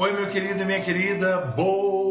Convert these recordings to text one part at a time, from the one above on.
Oi, meu querido e minha querida, boa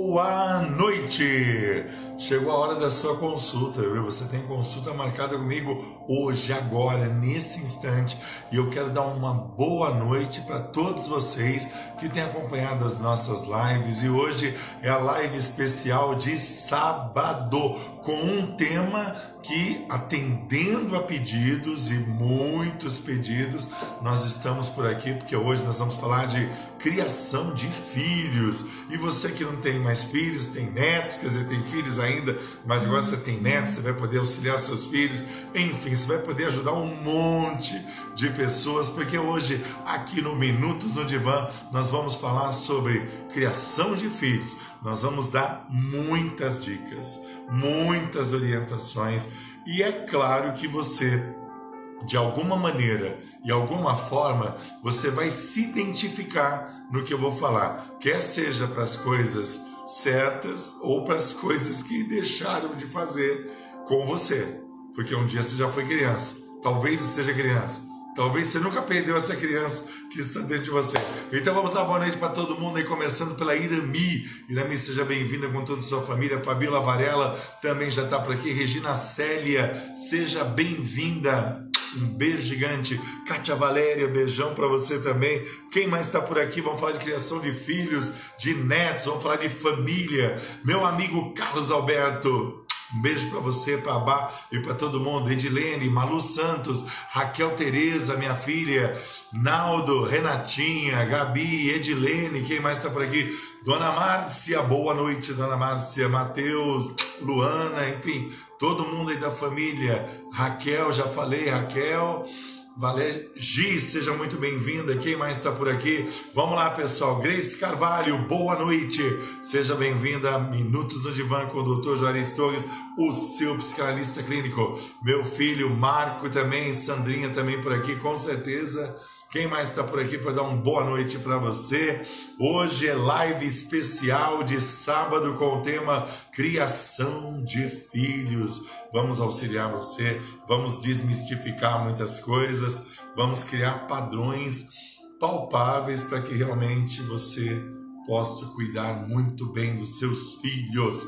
noite! Chegou a hora da sua consulta, viu? Você tem consulta marcada comigo hoje, agora, nesse instante, e eu quero dar uma boa noite para todos vocês que têm acompanhado as nossas lives. E hoje é a live especial de sábado, com um tema que, atendendo a pedidos e muitos pedidos, nós estamos por aqui porque hoje nós vamos falar de criação de filhos. E você que não tem mais filhos, tem netos, quer dizer, tem filhos ainda, mas agora você tem netos, você vai poder auxiliar seus filhos, enfim, você vai poder ajudar um monte de pessoas, porque hoje, aqui no Minutos no Divã, nós vamos falar sobre criação de filhos. Nós vamos dar muitas dicas, muitas orientações, e é claro que você de alguma maneira e alguma forma você vai se identificar no que eu vou falar, quer seja para as coisas certas ou para as coisas que deixaram de fazer com você, porque um dia você já foi criança, talvez seja criança, Talvez você nunca perdeu essa criança que está dentro de você. Então vamos dar boa noite para todo mundo aí, começando pela Irami. Irami, seja bem-vinda com toda a sua família. Fabiola Varela também já está por aqui. Regina Célia, seja bem-vinda. Um beijo gigante. Kátia Valéria, beijão para você também. Quem mais está por aqui? Vamos falar de criação de filhos, de netos, vamos falar de família. Meu amigo Carlos Alberto. Um beijo para você, para Bá e para todo mundo. Edilene, Malu Santos, Raquel Tereza, minha filha, Naldo, Renatinha, Gabi, Edilene, quem mais está por aqui? Dona Márcia, boa noite, Dona Márcia, Matheus, Luana, enfim, todo mundo aí da família. Raquel, já falei, Raquel. Valer Gi, seja muito bem-vinda. Quem mais está por aqui? Vamos lá, pessoal. Grace Carvalho, boa noite. Seja bem-vinda a Minutos no Divã com o Dr. Juarez Torres, o seu psicanalista clínico. Meu filho Marco também, Sandrinha também por aqui, com certeza. Quem mais está por aqui para dar uma boa noite para você? Hoje é live especial de sábado com o tema Criação de Filhos. Vamos auxiliar você, vamos desmistificar muitas coisas, vamos criar padrões palpáveis para que realmente você possa cuidar muito bem dos seus filhos.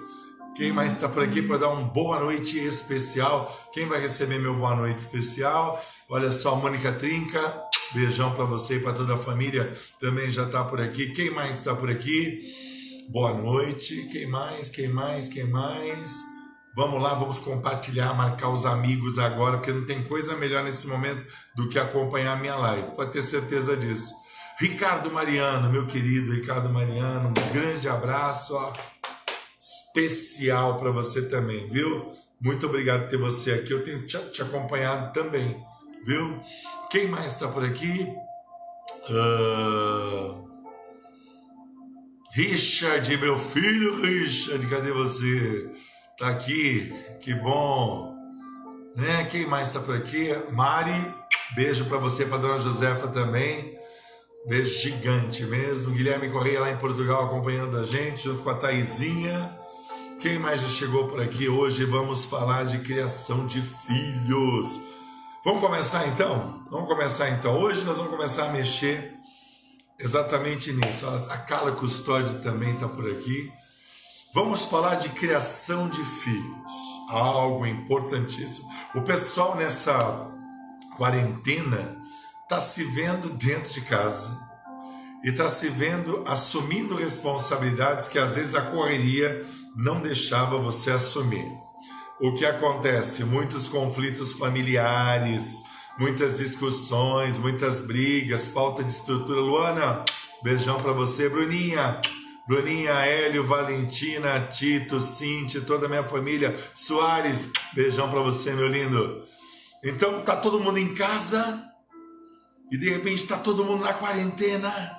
Quem mais está por aqui para dar uma boa noite especial? Quem vai receber meu boa noite especial? Olha só, Mônica Trinca, beijão para você e para toda a família. Também já está por aqui. Quem mais está por aqui? Boa noite. Quem mais? Quem mais? Quem mais? Vamos lá, vamos compartilhar, marcar os amigos agora, porque não tem coisa melhor nesse momento do que acompanhar a minha live. Pode ter certeza disso. Ricardo Mariano, meu querido Ricardo Mariano, um grande abraço. Ó especial para você também, viu? Muito obrigado por ter você aqui. Eu tenho te, te acompanhado também, viu? Quem mais está por aqui? Uh... Richard, meu filho Richard, cadê você? Tá aqui, que bom. Né? Quem mais está por aqui? Mari, beijo para você, para dona Josefa também. Beijo gigante mesmo. Guilherme Correia lá em Portugal acompanhando a gente, junto com a Taizinha. Quem mais já chegou por aqui? Hoje vamos falar de criação de filhos. Vamos começar então? Vamos começar então. Hoje nós vamos começar a mexer exatamente nisso. A Carla Custódio também está por aqui. Vamos falar de criação de filhos, algo importantíssimo. O pessoal nessa quarentena está se vendo dentro de casa e está se vendo assumindo responsabilidades que às vezes a correria não deixava você assumir. O que acontece? Muitos conflitos familiares, muitas discussões, muitas brigas, falta de estrutura. Luana, beijão para você, Bruninha. Bruninha, Hélio, Valentina, Tito, Cinti, toda a minha família. Soares, beijão para você, meu lindo. Então, tá todo mundo em casa e de repente tá todo mundo na quarentena.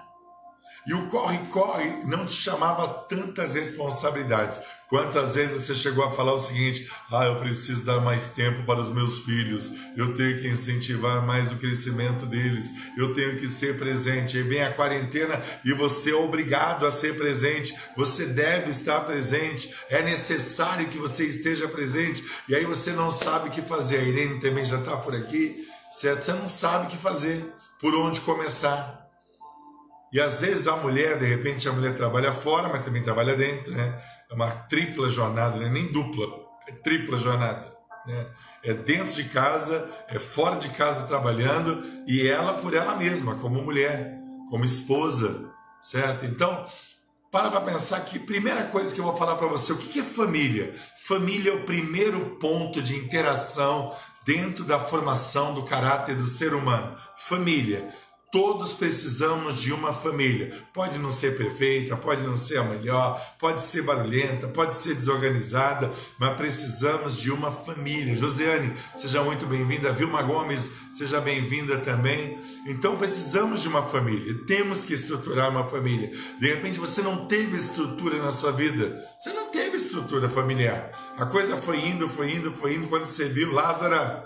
E o corre-corre não te chamava tantas responsabilidades. Quantas vezes você chegou a falar o seguinte: ah, eu preciso dar mais tempo para os meus filhos, eu tenho que incentivar mais o crescimento deles, eu tenho que ser presente. Aí vem a quarentena e você é obrigado a ser presente, você deve estar presente, é necessário que você esteja presente, e aí você não sabe o que fazer. A Irene também já está por aqui, certo? Você não sabe o que fazer, por onde começar. E às vezes a mulher, de repente, a mulher trabalha fora, mas também trabalha dentro, né? É uma tripla jornada, né? nem dupla, é tripla jornada. Né? É dentro de casa, é fora de casa trabalhando e ela por ela mesma, como mulher, como esposa, certo? Então, para para pensar que primeira coisa que eu vou falar para você, o que é família? Família é o primeiro ponto de interação dentro da formação do caráter do ser humano. Família. Todos precisamos de uma família. Pode não ser perfeita, pode não ser a melhor, pode ser barulhenta, pode ser desorganizada, mas precisamos de uma família. Josiane, seja muito bem-vinda. Vilma Gomes, seja bem-vinda também. Então precisamos de uma família. Temos que estruturar uma família. De repente você não teve estrutura na sua vida. Você não teve estrutura familiar. A coisa foi indo, foi indo, foi indo. Quando você viu, Lázaro,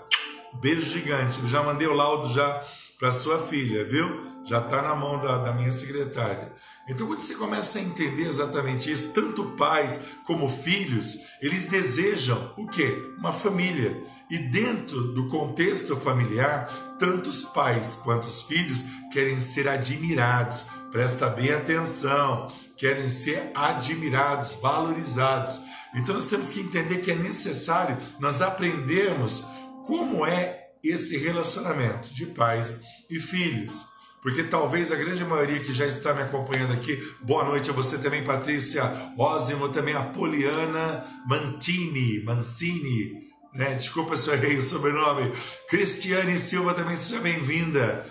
beijo gigante. Eu já mandei o laudo já para sua filha, viu? Já está na mão da, da minha secretária. Então, quando você começa a entender exatamente isso, tanto pais como filhos, eles desejam o quê? Uma família. E dentro do contexto familiar, tanto os pais quanto os filhos querem ser admirados. Presta bem atenção, querem ser admirados, valorizados. Então, nós temos que entender que é necessário nós aprendermos como é esse relacionamento de pais e filhos. Porque talvez a grande maioria que já está me acompanhando aqui, boa noite a você também, Patrícia Osimo, também a Poliana Mantini, Mancini, né? Desculpa se eu errei o sobrenome. Cristiane Silva também seja bem-vinda.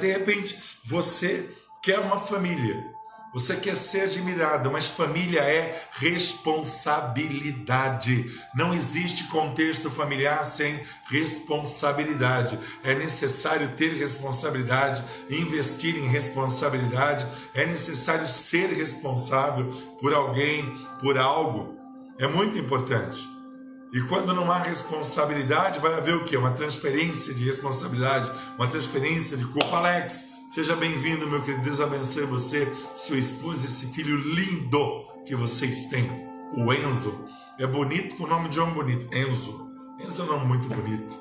De repente, você quer uma família você quer ser admirado, mas família é responsabilidade. Não existe contexto familiar sem responsabilidade. É necessário ter responsabilidade, investir em responsabilidade. É necessário ser responsável por alguém, por algo. É muito importante. E quando não há responsabilidade, vai haver o quê? Uma transferência de responsabilidade, uma transferência de culpa, Alex. Seja bem-vindo, meu querido. Deus abençoe você, sua esposa, esse filho lindo que vocês têm, o Enzo. É bonito com o nome de homem bonito, Enzo. Enzo é um nome muito bonito.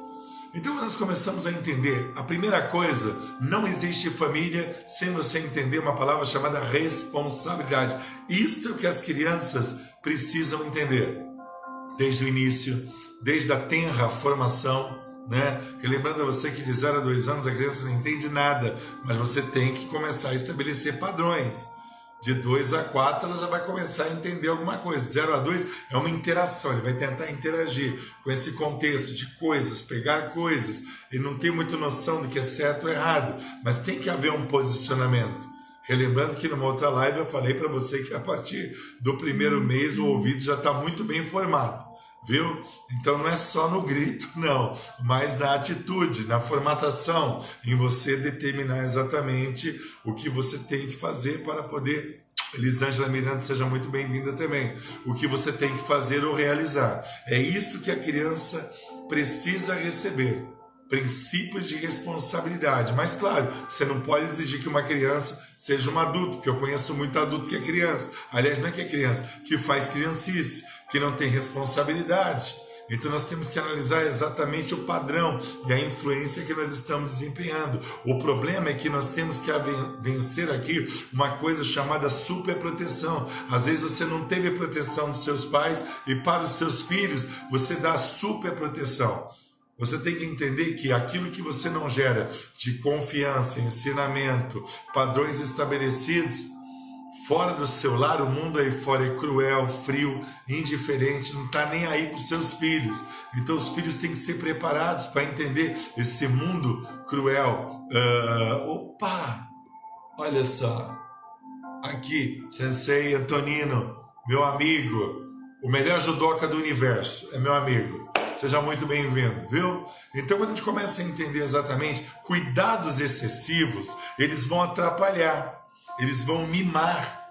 Então nós começamos a entender, a primeira coisa, não existe família sem você entender uma palavra chamada responsabilidade. Isto é o que as crianças precisam entender desde o início, desde a tenra formação né? lembrando a você que de 0 a 2 anos a criança não entende nada, mas você tem que começar a estabelecer padrões. De 2 a 4 ela já vai começar a entender alguma coisa. De 0 a 2 é uma interação, ele vai tentar interagir com esse contexto de coisas, pegar coisas. Ele não tem muita noção do que é certo ou errado, mas tem que haver um posicionamento. Relembrando que numa outra live eu falei para você que a partir do primeiro mês o ouvido já está muito bem formado viu? Então não é só no grito, não, mas na atitude, na formatação, em você determinar exatamente o que você tem que fazer para poder. Elisângela Miranda, seja muito bem-vinda também. O que você tem que fazer ou realizar. É isso que a criança precisa receber princípios de responsabilidade. Mas, claro, você não pode exigir que uma criança seja um adulto, porque eu conheço muito adulto que é criança. Aliás, não é que é criança, que faz criancice, que não tem responsabilidade. Então nós temos que analisar exatamente o padrão e a influência que nós estamos desempenhando. O problema é que nós temos que vencer aqui uma coisa chamada superproteção. Às vezes você não teve proteção dos seus pais e para os seus filhos você dá superproteção. Você tem que entender que aquilo que você não gera de confiança, ensinamento, padrões estabelecidos, fora do seu lar, o mundo aí fora é cruel, frio, indiferente, não está nem aí para os seus filhos. Então os filhos têm que ser preparados para entender esse mundo cruel. Uh, opa! Olha só, aqui, Sensei Antonino, meu amigo, o melhor judoca do universo, é meu amigo. Seja muito bem-vindo, viu? Então, quando a gente começa a entender exatamente, cuidados excessivos, eles vão atrapalhar, eles vão mimar.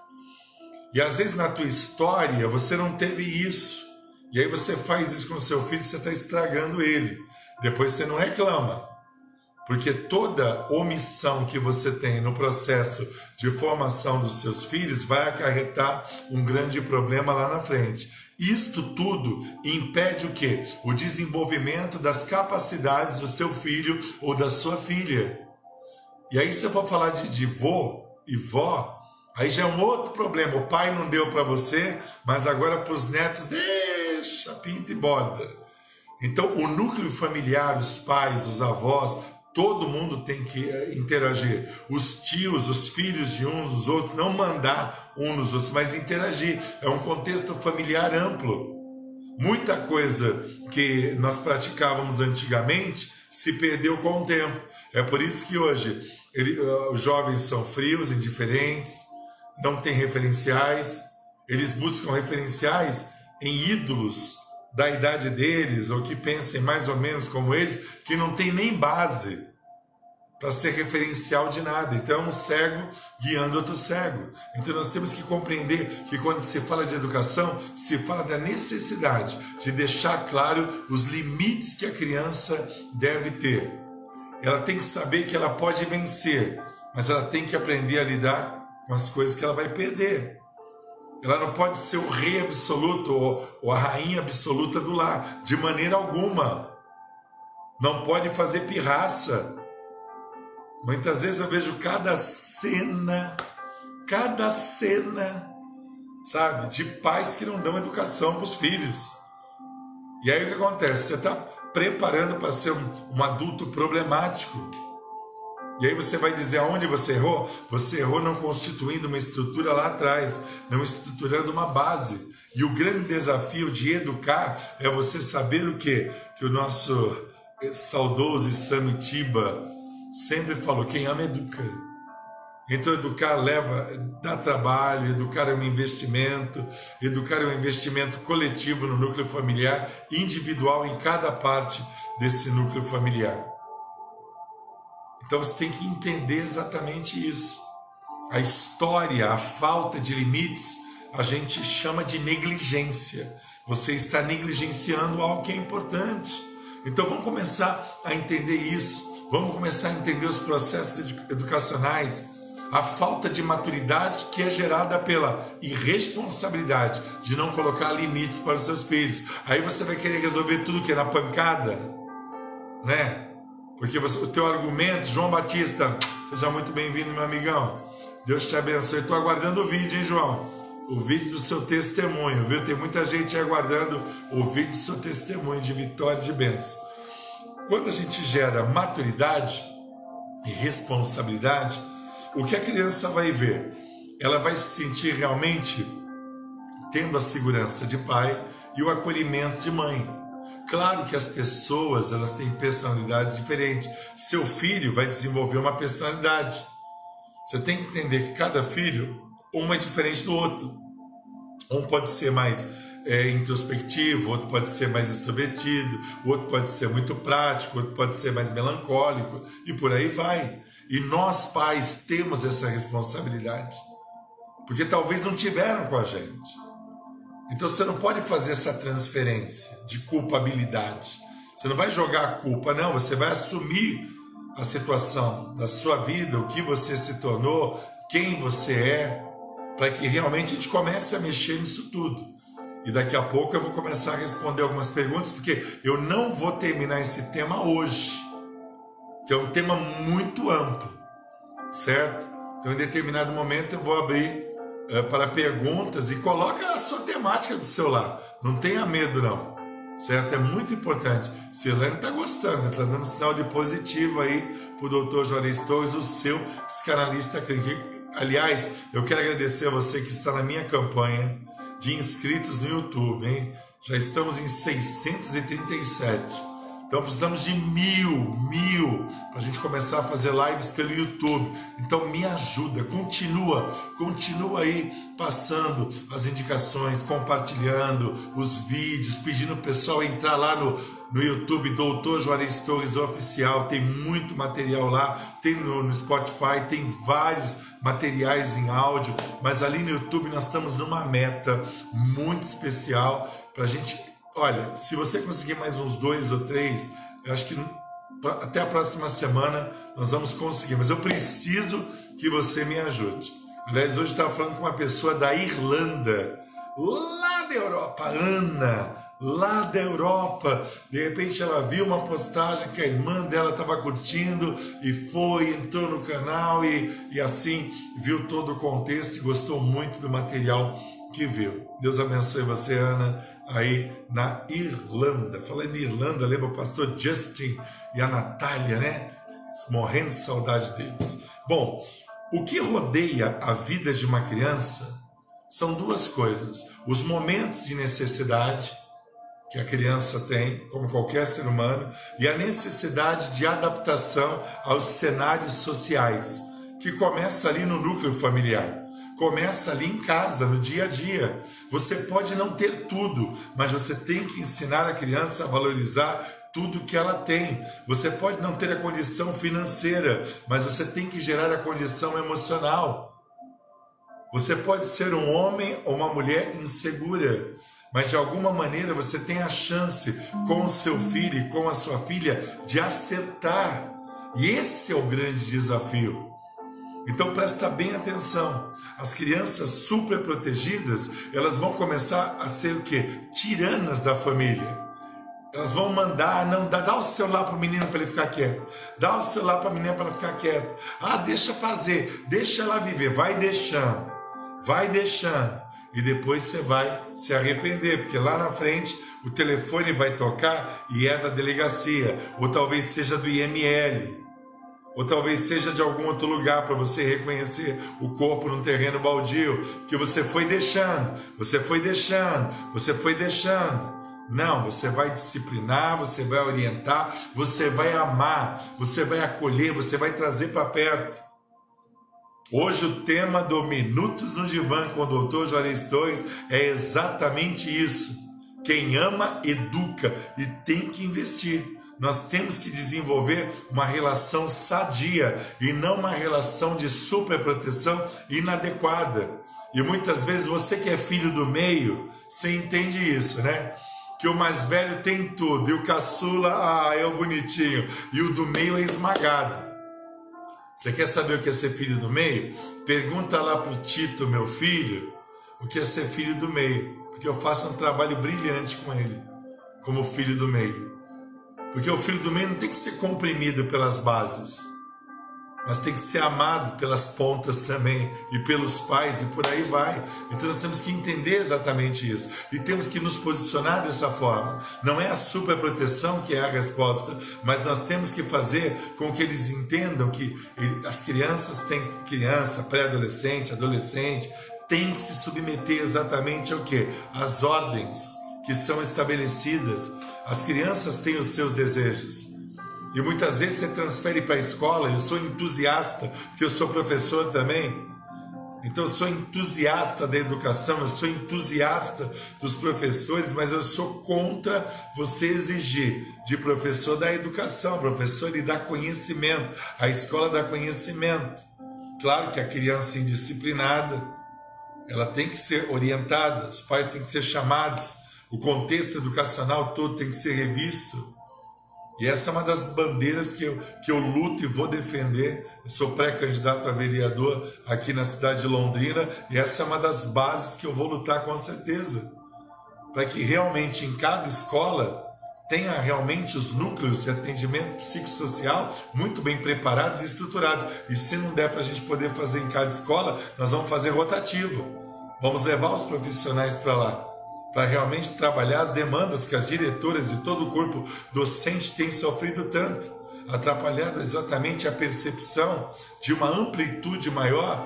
E às vezes na tua história você não teve isso. E aí você faz isso com o seu filho, você está estragando ele. Depois você não reclama. Porque toda omissão que você tem no processo de formação dos seus filhos vai acarretar um grande problema lá na frente. Isto tudo impede o que? O desenvolvimento das capacidades do seu filho ou da sua filha. E aí, se eu for falar de, de vô, e vó, aí já é um outro problema. O pai não deu para você, mas agora para os netos, deixa, pinta e borda. Então, o núcleo familiar, os pais, os avós, todo mundo tem que eh, interagir. Os tios, os filhos de uns dos outros, não mandar um nos outros, mas interagir. É um contexto familiar amplo. Muita coisa que nós praticávamos antigamente se perdeu com o tempo. É por isso que hoje ele, uh, os jovens são frios, indiferentes, não têm referenciais, eles buscam referenciais em ídolos da idade deles ou que pensem mais ou menos como eles, que não tem nem base para ser referencial de nada. Então é um cego guiando outro cego. Então nós temos que compreender que quando se fala de educação, se fala da necessidade de deixar claro os limites que a criança deve ter. Ela tem que saber que ela pode vencer, mas ela tem que aprender a lidar com as coisas que ela vai perder. Ela não pode ser o rei absoluto ou, ou a rainha absoluta do lar, de maneira alguma. Não pode fazer pirraça Muitas vezes eu vejo cada cena, cada cena, sabe, de pais que não dão educação para os filhos. E aí o que acontece? Você está preparando para ser um, um adulto problemático. E aí você vai dizer aonde você errou? Você errou não constituindo uma estrutura lá atrás, não estruturando uma base. E o grande desafio de educar é você saber o que? Que o nosso saudoso Samitiba sempre falou: quem ama, educa. Então, educar leva, dá trabalho, educar é um investimento, educar é um investimento coletivo no núcleo familiar, individual em cada parte desse núcleo familiar. Então, você tem que entender exatamente isso. A história, a falta de limites, a gente chama de negligência. Você está negligenciando algo que é importante. Então, vamos começar a entender isso Vamos começar a entender os processos educacionais, a falta de maturidade que é gerada pela irresponsabilidade de não colocar limites para os seus filhos. Aí você vai querer resolver tudo que é na pancada, né? Porque você, o teu argumento, João Batista, seja muito bem-vindo, meu amigão. Deus te abençoe. Estou aguardando o vídeo, hein, João? O vídeo do seu testemunho, viu? Tem muita gente aguardando o vídeo do seu testemunho de vitória e de bênção. Quando a gente gera maturidade e responsabilidade, o que a criança vai ver? Ela vai se sentir realmente tendo a segurança de pai e o acolhimento de mãe. Claro que as pessoas elas têm personalidades diferentes. Seu filho vai desenvolver uma personalidade. Você tem que entender que cada filho um é diferente do outro. Um pode ser mais é, introspectivo, outro pode ser mais extrovertido, outro pode ser muito prático, outro pode ser mais melancólico e por aí vai. E nós pais temos essa responsabilidade, porque talvez não tiveram com a gente. Então você não pode fazer essa transferência de culpabilidade. Você não vai jogar a culpa, não, você vai assumir a situação da sua vida, o que você se tornou, quem você é, para que realmente a gente comece a mexer nisso tudo. E daqui a pouco eu vou começar a responder algumas perguntas, porque eu não vou terminar esse tema hoje, que é um tema muito amplo, certo? Então, em determinado momento, eu vou abrir uh, para perguntas e coloca a sua temática do seu lado. Não tenha medo, não, certo? É muito importante. Silene está gostando, está dando sinal de positivo aí para o doutor Juarez Torres, o seu psicanalista clínico. Aliás, eu quero agradecer a você que está na minha campanha de inscritos no YouTube, hein? Já estamos em 637. Então precisamos de mil, mil, para a gente começar a fazer lives pelo YouTube. Então me ajuda, continua, continua aí passando as indicações, compartilhando os vídeos, pedindo o pessoal entrar lá no, no YouTube Doutor Juarez Torres Oficial, tem muito material lá, tem no, no Spotify, tem vários materiais em áudio, mas ali no YouTube nós estamos numa meta muito especial para a gente Olha, se você conseguir mais uns dois ou três, eu acho que até a próxima semana nós vamos conseguir. Mas eu preciso que você me ajude. Aliás, hoje estava falando com uma pessoa da Irlanda, lá da Europa, Ana, lá da Europa. De repente ela viu uma postagem que a irmã dela estava curtindo e foi, entrou no canal e, e assim viu todo o contexto e gostou muito do material que viu. Deus abençoe você, Ana, aí na Irlanda. Falando em Irlanda, lembra o pastor Justin e a Natália, né? Morrendo de saudade deles. Bom, o que rodeia a vida de uma criança são duas coisas: os momentos de necessidade que a criança tem, como qualquer ser humano, e a necessidade de adaptação aos cenários sociais, que começa ali no núcleo familiar. Começa ali em casa, no dia a dia. Você pode não ter tudo, mas você tem que ensinar a criança a valorizar tudo que ela tem. Você pode não ter a condição financeira, mas você tem que gerar a condição emocional. Você pode ser um homem ou uma mulher insegura, mas de alguma maneira você tem a chance com o seu filho e com a sua filha de acertar. E esse é o grande desafio. Então presta bem atenção. As crianças super protegidas, elas vão começar a ser o que? Tiranas da família. Elas vão mandar, não, dá, dá o celular para o menino para ele ficar quieto. Dá o celular para a menina para ela ficar quieta. Ah, deixa fazer, deixa ela viver, vai deixando. Vai deixando e depois você vai se arrepender, porque lá na frente o telefone vai tocar e é da delegacia, ou talvez seja do IML, ou talvez seja de algum outro lugar para você reconhecer o corpo num terreno baldio, que você foi deixando, você foi deixando, você foi deixando. Não, você vai disciplinar, você vai orientar, você vai amar, você vai acolher, você vai trazer para perto. Hoje o tema do Minutos no Divã com o Dr. Juarez 2 é exatamente isso. Quem ama, educa e tem que investir. Nós temos que desenvolver uma relação sadia e não uma relação de superproteção inadequada. E muitas vezes você que é filho do meio, você entende isso, né? Que o mais velho tem tudo e o caçula, ah, é o bonitinho, e o do meio é esmagado. Você quer saber o que é ser filho do meio? Pergunta lá para o Tito, meu filho, o que é ser filho do meio. Porque eu faço um trabalho brilhante com ele, como filho do meio. Porque o filho do meio não tem que ser comprimido pelas bases mas tem que ser amado pelas pontas também e pelos pais e por aí vai. Então nós temos que entender exatamente isso e temos que nos posicionar dessa forma. Não é a superproteção que é a resposta, mas nós temos que fazer com que eles entendam que as crianças têm criança, pré-adolescente, adolescente, tem que se submeter exatamente ao que? As ordens que são estabelecidas. As crianças têm os seus desejos. E muitas vezes você transfere para a escola. Eu sou entusiasta, porque eu sou professor também. Então eu sou entusiasta da educação, eu sou entusiasta dos professores, mas eu sou contra você exigir de professor da educação, professor e dá conhecimento, a escola dá conhecimento. Claro que a criança indisciplinada, ela tem que ser orientada, os pais têm que ser chamados, o contexto educacional todo tem que ser revisto. E essa é uma das bandeiras que eu, que eu luto e vou defender. Eu sou pré-candidato a vereador aqui na cidade de Londrina e essa é uma das bases que eu vou lutar com certeza. Para que realmente em cada escola tenha realmente os núcleos de atendimento psicossocial muito bem preparados e estruturados. E se não der para a gente poder fazer em cada escola, nós vamos fazer rotativo. Vamos levar os profissionais para lá para realmente trabalhar as demandas que as diretoras e todo o corpo docente têm sofrido tanto, atrapalhando exatamente a percepção de uma amplitude maior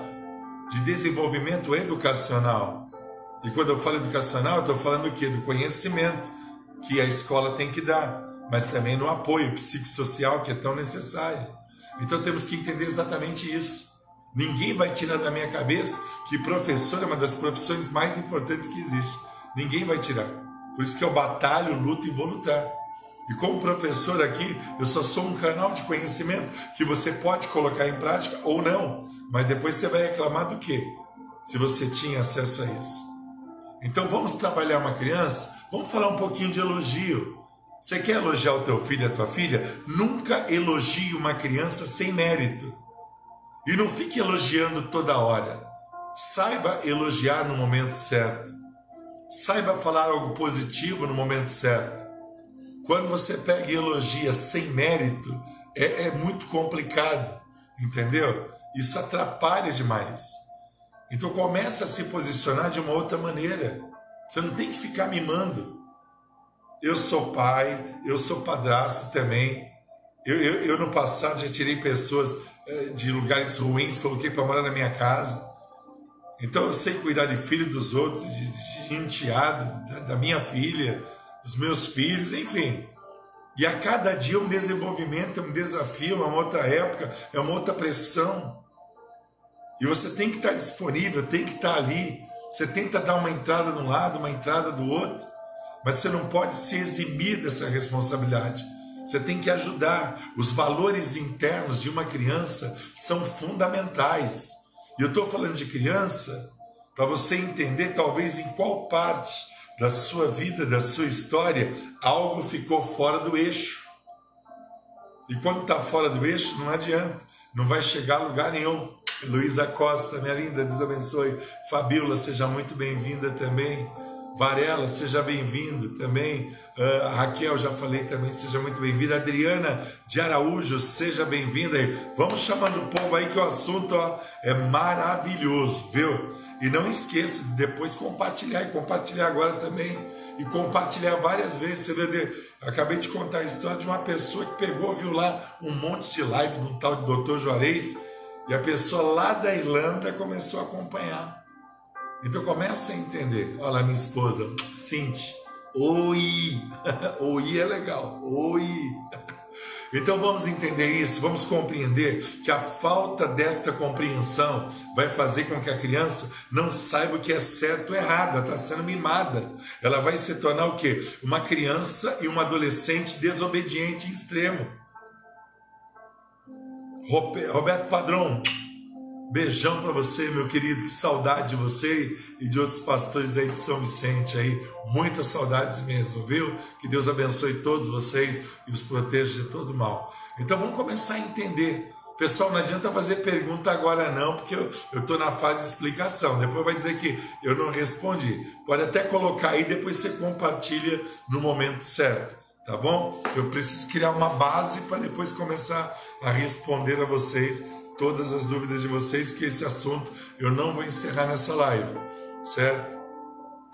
de desenvolvimento educacional. E quando eu falo educacional, estou falando o quê? Do conhecimento que a escola tem que dar, mas também no apoio psicossocial que é tão necessário. Então temos que entender exatamente isso. Ninguém vai tirar da minha cabeça que professor é uma das profissões mais importantes que existe. Ninguém vai tirar. Por isso que eu batalho, luto e vou lutar. E como professor aqui, eu só sou um canal de conhecimento que você pode colocar em prática ou não. Mas depois você vai reclamar do quê? Se você tinha acesso a isso. Então vamos trabalhar uma criança, vamos falar um pouquinho de elogio. Você quer elogiar o teu filho a tua filha? Nunca elogie uma criança sem mérito. E não fique elogiando toda hora. Saiba elogiar no momento certo. Saiba falar algo positivo no momento certo. Quando você pega e elogia sem mérito, é, é muito complicado, entendeu? Isso atrapalha demais. Então começa a se posicionar de uma outra maneira. Você não tem que ficar mimando. Eu sou pai, eu sou padrasto também. Eu, eu, eu no passado já tirei pessoas eh, de lugares ruins, coloquei para morar na minha casa. Então eu sei cuidar de filho dos outros, de, de enteado, da, da minha filha, dos meus filhos, enfim. E a cada dia um desenvolvimento, um desafio, é uma outra época, é uma outra pressão. E você tem que estar disponível, tem que estar ali. Você tenta dar uma entrada de um lado, uma entrada do outro, mas você não pode se eximir dessa responsabilidade. Você tem que ajudar. Os valores internos de uma criança são fundamentais. E eu estou falando de criança para você entender, talvez, em qual parte da sua vida, da sua história, algo ficou fora do eixo. E quando está fora do eixo, não adianta, não vai chegar a lugar nenhum. Luísa Costa, minha linda, Deus abençoe. Fabiola, seja muito bem-vinda também. Varela, seja bem-vindo também. Uh, Raquel, já falei também, seja muito bem-vinda. Adriana de Araújo, seja bem-vinda. Vamos chamando o povo aí que o assunto ó, é maravilhoso, viu? E não esqueça de depois compartilhar, e compartilhar agora também. E compartilhar várias vezes. Você vê, acabei de contar a história de uma pessoa que pegou, viu lá um monte de live de um tal de Dr. Juarez, e a pessoa lá da Irlanda começou a acompanhar. Então começa a entender. Olha minha esposa, Cinti. Oi! Oi é legal. Oi! Então vamos entender isso, vamos compreender que a falta desta compreensão vai fazer com que a criança não saiba o que é certo ou errado, está sendo mimada. Ela vai se tornar o quê? Uma criança e uma adolescente desobediente em extremo. Roberto Padrão, Beijão para você, meu querido. Que saudade de você e de outros pastores aí de São Vicente aí. Muitas saudades mesmo, viu? Que Deus abençoe todos vocês e os proteja de todo mal. Então vamos começar a entender. Pessoal, não adianta fazer pergunta agora não, porque eu estou na fase de explicação. Depois vai dizer que eu não respondi. Pode até colocar aí, depois você compartilha no momento certo, tá bom? Eu preciso criar uma base para depois começar a responder a vocês todas as dúvidas de vocês, que esse assunto eu não vou encerrar nessa live, certo?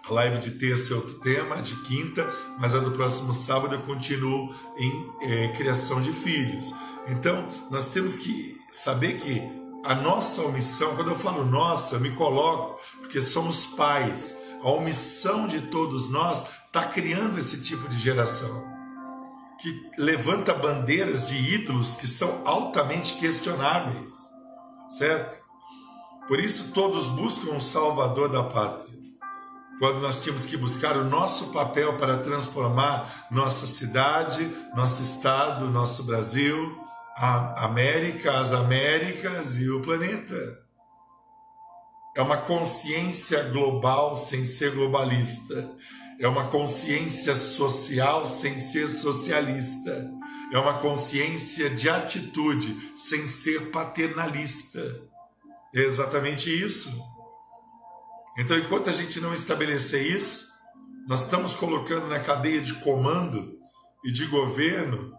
A live de terça é outro tema, de quinta, mas a do próximo sábado eu continuo em é, criação de filhos. Então, nós temos que saber que a nossa omissão, quando eu falo nossa, eu me coloco, porque somos pais. A omissão de todos nós está criando esse tipo de geração que levanta bandeiras de ídolos que são altamente questionáveis, certo? Por isso todos buscam um salvador da pátria. Quando nós tínhamos que buscar o nosso papel para transformar nossa cidade, nosso estado, nosso Brasil, a América, as Américas e o planeta. É uma consciência global sem ser globalista é uma consciência social sem ser socialista, é uma consciência de atitude sem ser paternalista. É exatamente isso. Então, enquanto a gente não estabelecer isso, nós estamos colocando na cadeia de comando e de governo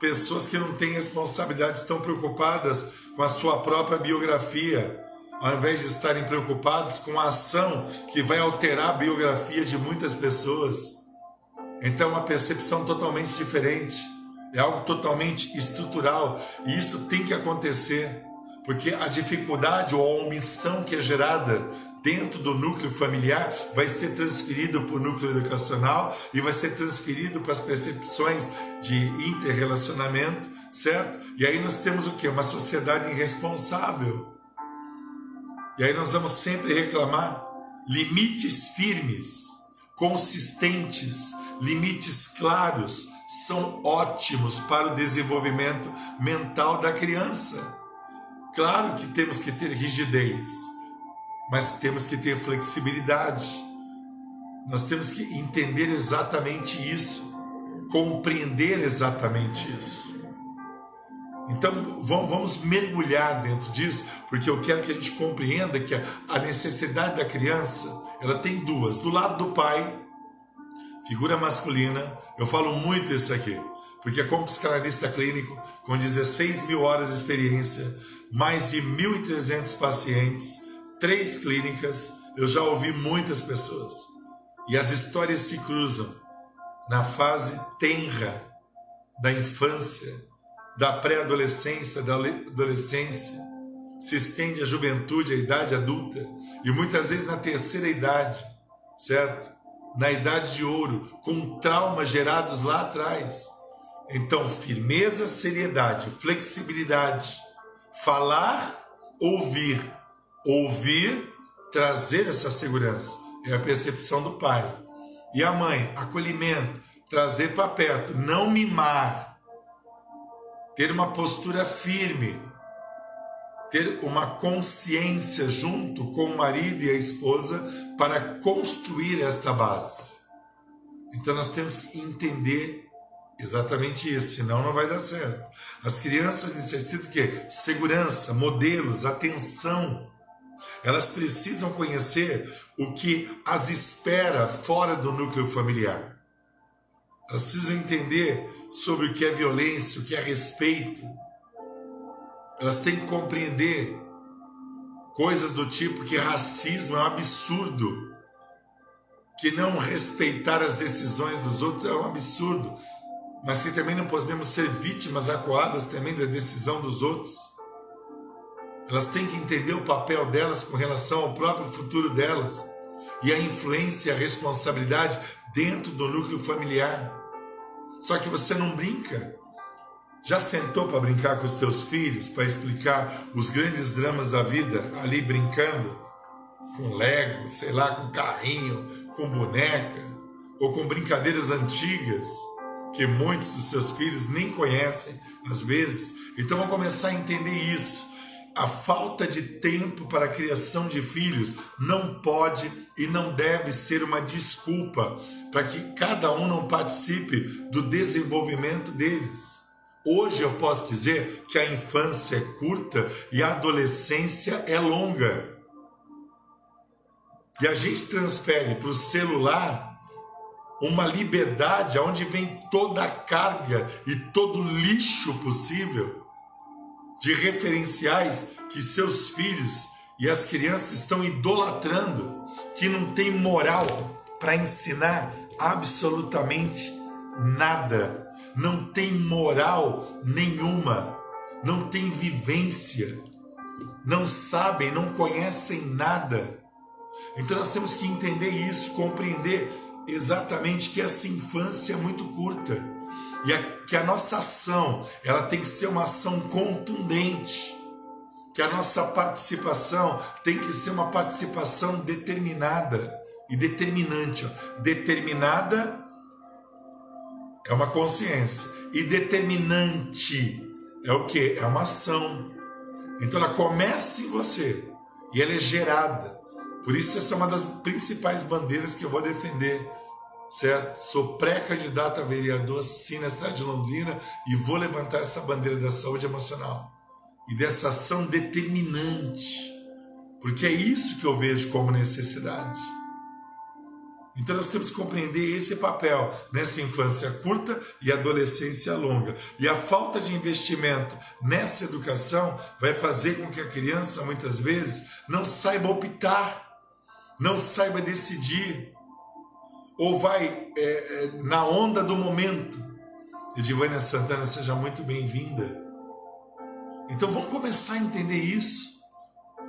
pessoas que não têm responsabilidade, estão preocupadas com a sua própria biografia, ao invés de estarem preocupados com a ação que vai alterar a biografia de muitas pessoas. Então, é uma percepção totalmente diferente, é algo totalmente estrutural e isso tem que acontecer, porque a dificuldade ou a omissão que é gerada dentro do núcleo familiar vai ser transferido para o núcleo educacional e vai ser transferido para as percepções de interrelacionamento, certo? E aí nós temos o que? Uma sociedade irresponsável e aí nós vamos sempre reclamar limites firmes, consistentes, limites claros são ótimos para o desenvolvimento mental da criança. Claro que temos que ter rigidez, mas temos que ter flexibilidade. Nós temos que entender exatamente isso, compreender exatamente isso. Então vamos mergulhar dentro disso, porque eu quero que a gente compreenda que a necessidade da criança ela tem duas. Do lado do pai, figura masculina, eu falo muito isso aqui, porque como psicanalista clínico, com 16 mil horas de experiência, mais de 1.300 pacientes, três clínicas, eu já ouvi muitas pessoas. E as histórias se cruzam na fase tenra da infância, da pré-adolescência, da adolescência, se estende à juventude, à idade adulta e muitas vezes na terceira idade, certo? Na idade de ouro, com traumas gerados lá atrás. Então, firmeza, seriedade, flexibilidade, falar, ouvir, ouvir, trazer essa segurança. É a percepção do pai. E a mãe, acolhimento, trazer para perto, não mimar, ter uma postura firme, ter uma consciência junto com o marido e a esposa para construir esta base. Então nós temos que entender exatamente isso, senão não vai dar certo. As crianças necessitam o quê? Segurança, modelos, atenção. Elas precisam conhecer o que as espera fora do núcleo familiar. Elas precisam entender sobre o que é violência, o que é respeito, elas têm que compreender coisas do tipo que racismo é um absurdo, que não respeitar as decisões dos outros é um absurdo, mas que também não podemos ser vítimas acuadas também da decisão dos outros. Elas têm que entender o papel delas com relação ao próprio futuro delas e a influência e a responsabilidade dentro do núcleo familiar. Só que você não brinca já sentou para brincar com os teus filhos, para explicar os grandes dramas da vida ali brincando? Com Lego, sei lá, com carrinho, com boneca, ou com brincadeiras antigas que muitos dos seus filhos nem conhecem às vezes. Então vão começar a entender isso. A falta de tempo para a criação de filhos não pode e não deve ser uma desculpa para que cada um não participe do desenvolvimento deles. Hoje eu posso dizer que a infância é curta e a adolescência é longa. E a gente transfere para o celular uma liberdade onde vem toda a carga e todo o lixo possível de referenciais que seus filhos e as crianças estão idolatrando, que não tem moral para ensinar absolutamente nada. Não tem moral nenhuma, não tem vivência, não sabem, não conhecem nada. Então nós temos que entender isso, compreender exatamente que essa infância é muito curta e a, que a nossa ação ela tem que ser uma ação contundente, que a nossa participação tem que ser uma participação determinada e determinante, ó. determinada é uma consciência. E determinante é o que? É uma ação. Então ela começa em você e ela é gerada. Por isso, essa é uma das principais bandeiras que eu vou defender, certo? Sou pré-candidato a vereador, sim, na cidade de Londrina e vou levantar essa bandeira da saúde emocional e dessa ação determinante, porque é isso que eu vejo como necessidade. Então nós temos que compreender esse papel nessa infância curta e adolescência longa. E a falta de investimento nessa educação vai fazer com que a criança muitas vezes não saiba optar, não saiba decidir, ou vai é, é, na onda do momento. Edivânia Santana, seja muito bem-vinda. Então vamos começar a entender isso.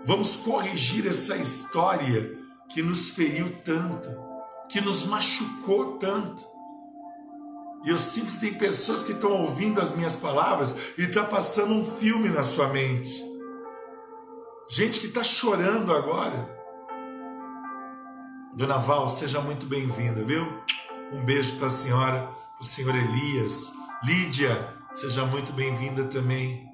Vamos corrigir essa história que nos feriu tanto que nos machucou tanto. E eu sinto que tem pessoas que estão ouvindo as minhas palavras e está passando um filme na sua mente. Gente que está chorando agora. Dona Val, seja muito bem-vinda, viu? Um beijo para a senhora, para o senhor Elias. Lídia, seja muito bem-vinda também.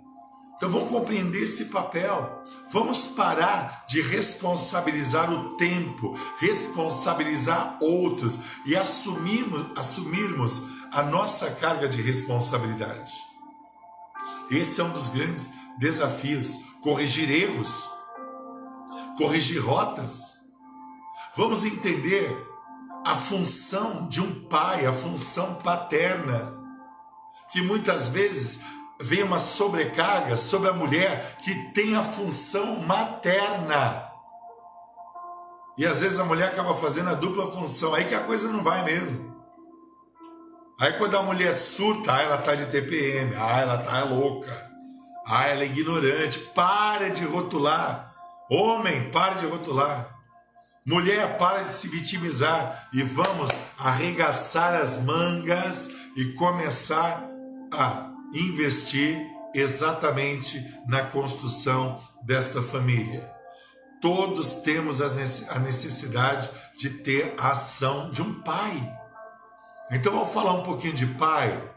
Então vamos compreender esse papel. Vamos parar de responsabilizar o tempo, responsabilizar outros e assumirmos, assumirmos a nossa carga de responsabilidade. Esse é um dos grandes desafios: corrigir erros, corrigir rotas. Vamos entender a função de um pai, a função paterna, que muitas vezes vem uma sobrecarga sobre a mulher que tem a função materna. E às vezes a mulher acaba fazendo a dupla função, aí que a coisa não vai mesmo. Aí quando a mulher surta, ah, ela tá de TPM, ah, ela tá louca, ah, ela é ignorante. Para de rotular. Homem, para de rotular. Mulher, para de se vitimizar e vamos arregaçar as mangas e começar a investir exatamente na construção desta família. Todos temos a necessidade de ter a ação de um pai. Então vamos falar um pouquinho de pai,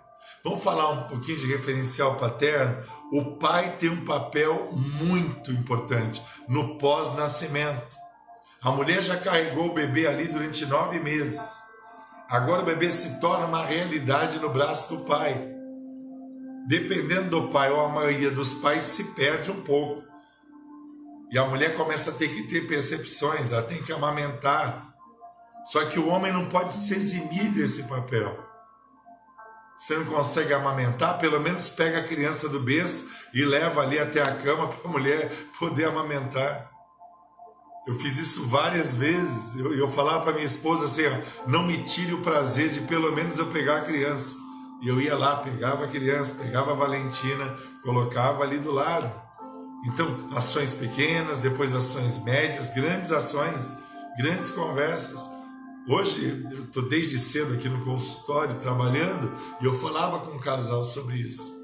vamos falar um pouquinho de referencial paterno. O pai tem um papel muito importante no pós-nascimento. A mulher já carregou o bebê ali durante nove meses. Agora o bebê se torna uma realidade no braço do pai. Dependendo do pai ou a maioria dos pais se perde um pouco. E a mulher começa a ter que ter percepções, ela tem que amamentar. Só que o homem não pode se eximir desse papel. Você não consegue amamentar, pelo menos pega a criança do berço e leva ali até a cama para a mulher poder amamentar. Eu fiz isso várias vezes. Eu, eu falava para minha esposa assim: ó, não me tire o prazer de pelo menos eu pegar a criança. E eu ia lá, pegava a criança, pegava a Valentina, colocava ali do lado. Então, ações pequenas, depois ações médias, grandes ações, grandes conversas. Hoje, eu estou desde cedo aqui no consultório trabalhando e eu falava com um casal sobre isso.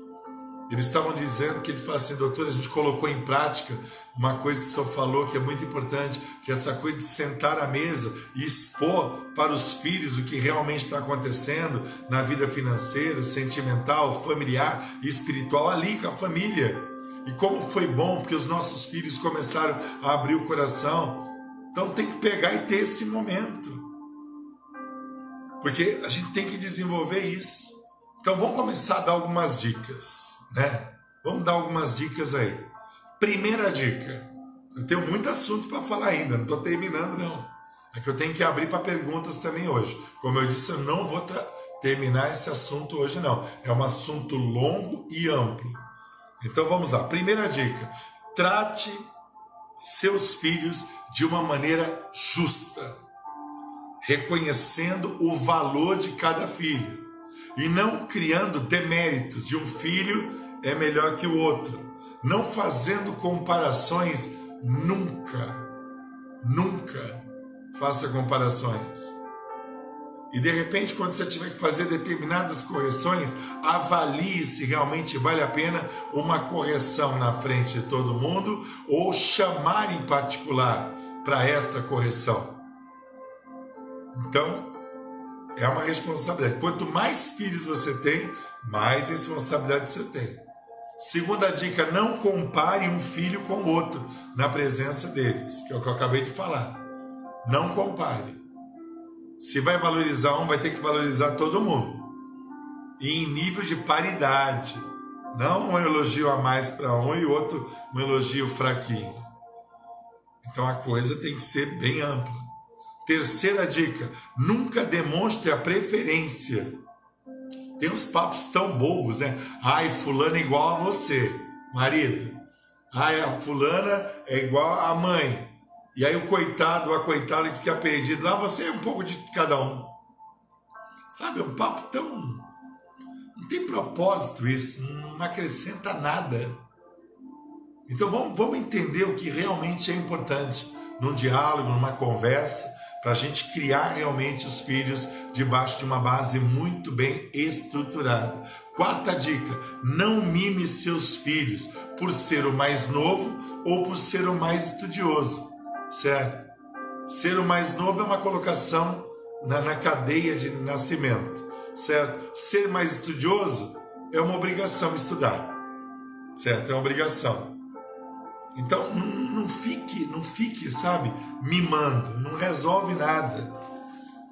Eles estavam dizendo que ele falou assim, doutor, a gente colocou em prática uma coisa que o senhor falou que é muito importante, que é essa coisa de sentar à mesa e expor para os filhos o que realmente está acontecendo na vida financeira, sentimental, familiar e espiritual ali com a família. E como foi bom, porque os nossos filhos começaram a abrir o coração. Então tem que pegar e ter esse momento. Porque a gente tem que desenvolver isso. Então vamos começar a dar algumas dicas, né? Vamos dar algumas dicas aí. Primeira dica. Eu tenho muito assunto para falar ainda, não estou terminando não. É que eu tenho que abrir para perguntas também hoje. Como eu disse, eu não vou terminar esse assunto hoje não. É um assunto longo e amplo. Então vamos lá. Primeira dica: trate seus filhos de uma maneira justa, reconhecendo o valor de cada filho e não criando deméritos de um filho é melhor que o outro, não fazendo comparações nunca, nunca faça comparações. E de repente, quando você tiver que fazer determinadas correções, avalie se realmente vale a pena uma correção na frente de todo mundo ou chamar em particular para esta correção. Então, é uma responsabilidade. Quanto mais filhos você tem, mais responsabilidade você tem. Segunda dica: não compare um filho com o outro na presença deles, que é o que eu acabei de falar. Não compare. Se vai valorizar um, vai ter que valorizar todo mundo. E em nível de paridade. Não um elogio a mais para um e outro um elogio fraquinho. Então a coisa tem que ser bem ampla. Terceira dica: nunca demonstre a preferência. Tem uns papos tão bobos, né? Ai, fulano é igual a você, marido. Ai, a fulana é igual a mãe. E aí o coitado, a coitada que fica perdido lá, você é um pouco de cada um. Sabe, é um papo tão. Não tem propósito isso, não acrescenta nada. Então vamos, vamos entender o que realmente é importante num diálogo, numa conversa, para a gente criar realmente os filhos debaixo de uma base muito bem estruturada. Quarta dica: não mime seus filhos por ser o mais novo ou por ser o mais estudioso certo? Ser o mais novo é uma colocação na, na cadeia de nascimento, certo? Ser mais estudioso é uma obrigação estudar, certo? É uma obrigação. Então não, fique, não fique, sabe, mimando, não resolve nada.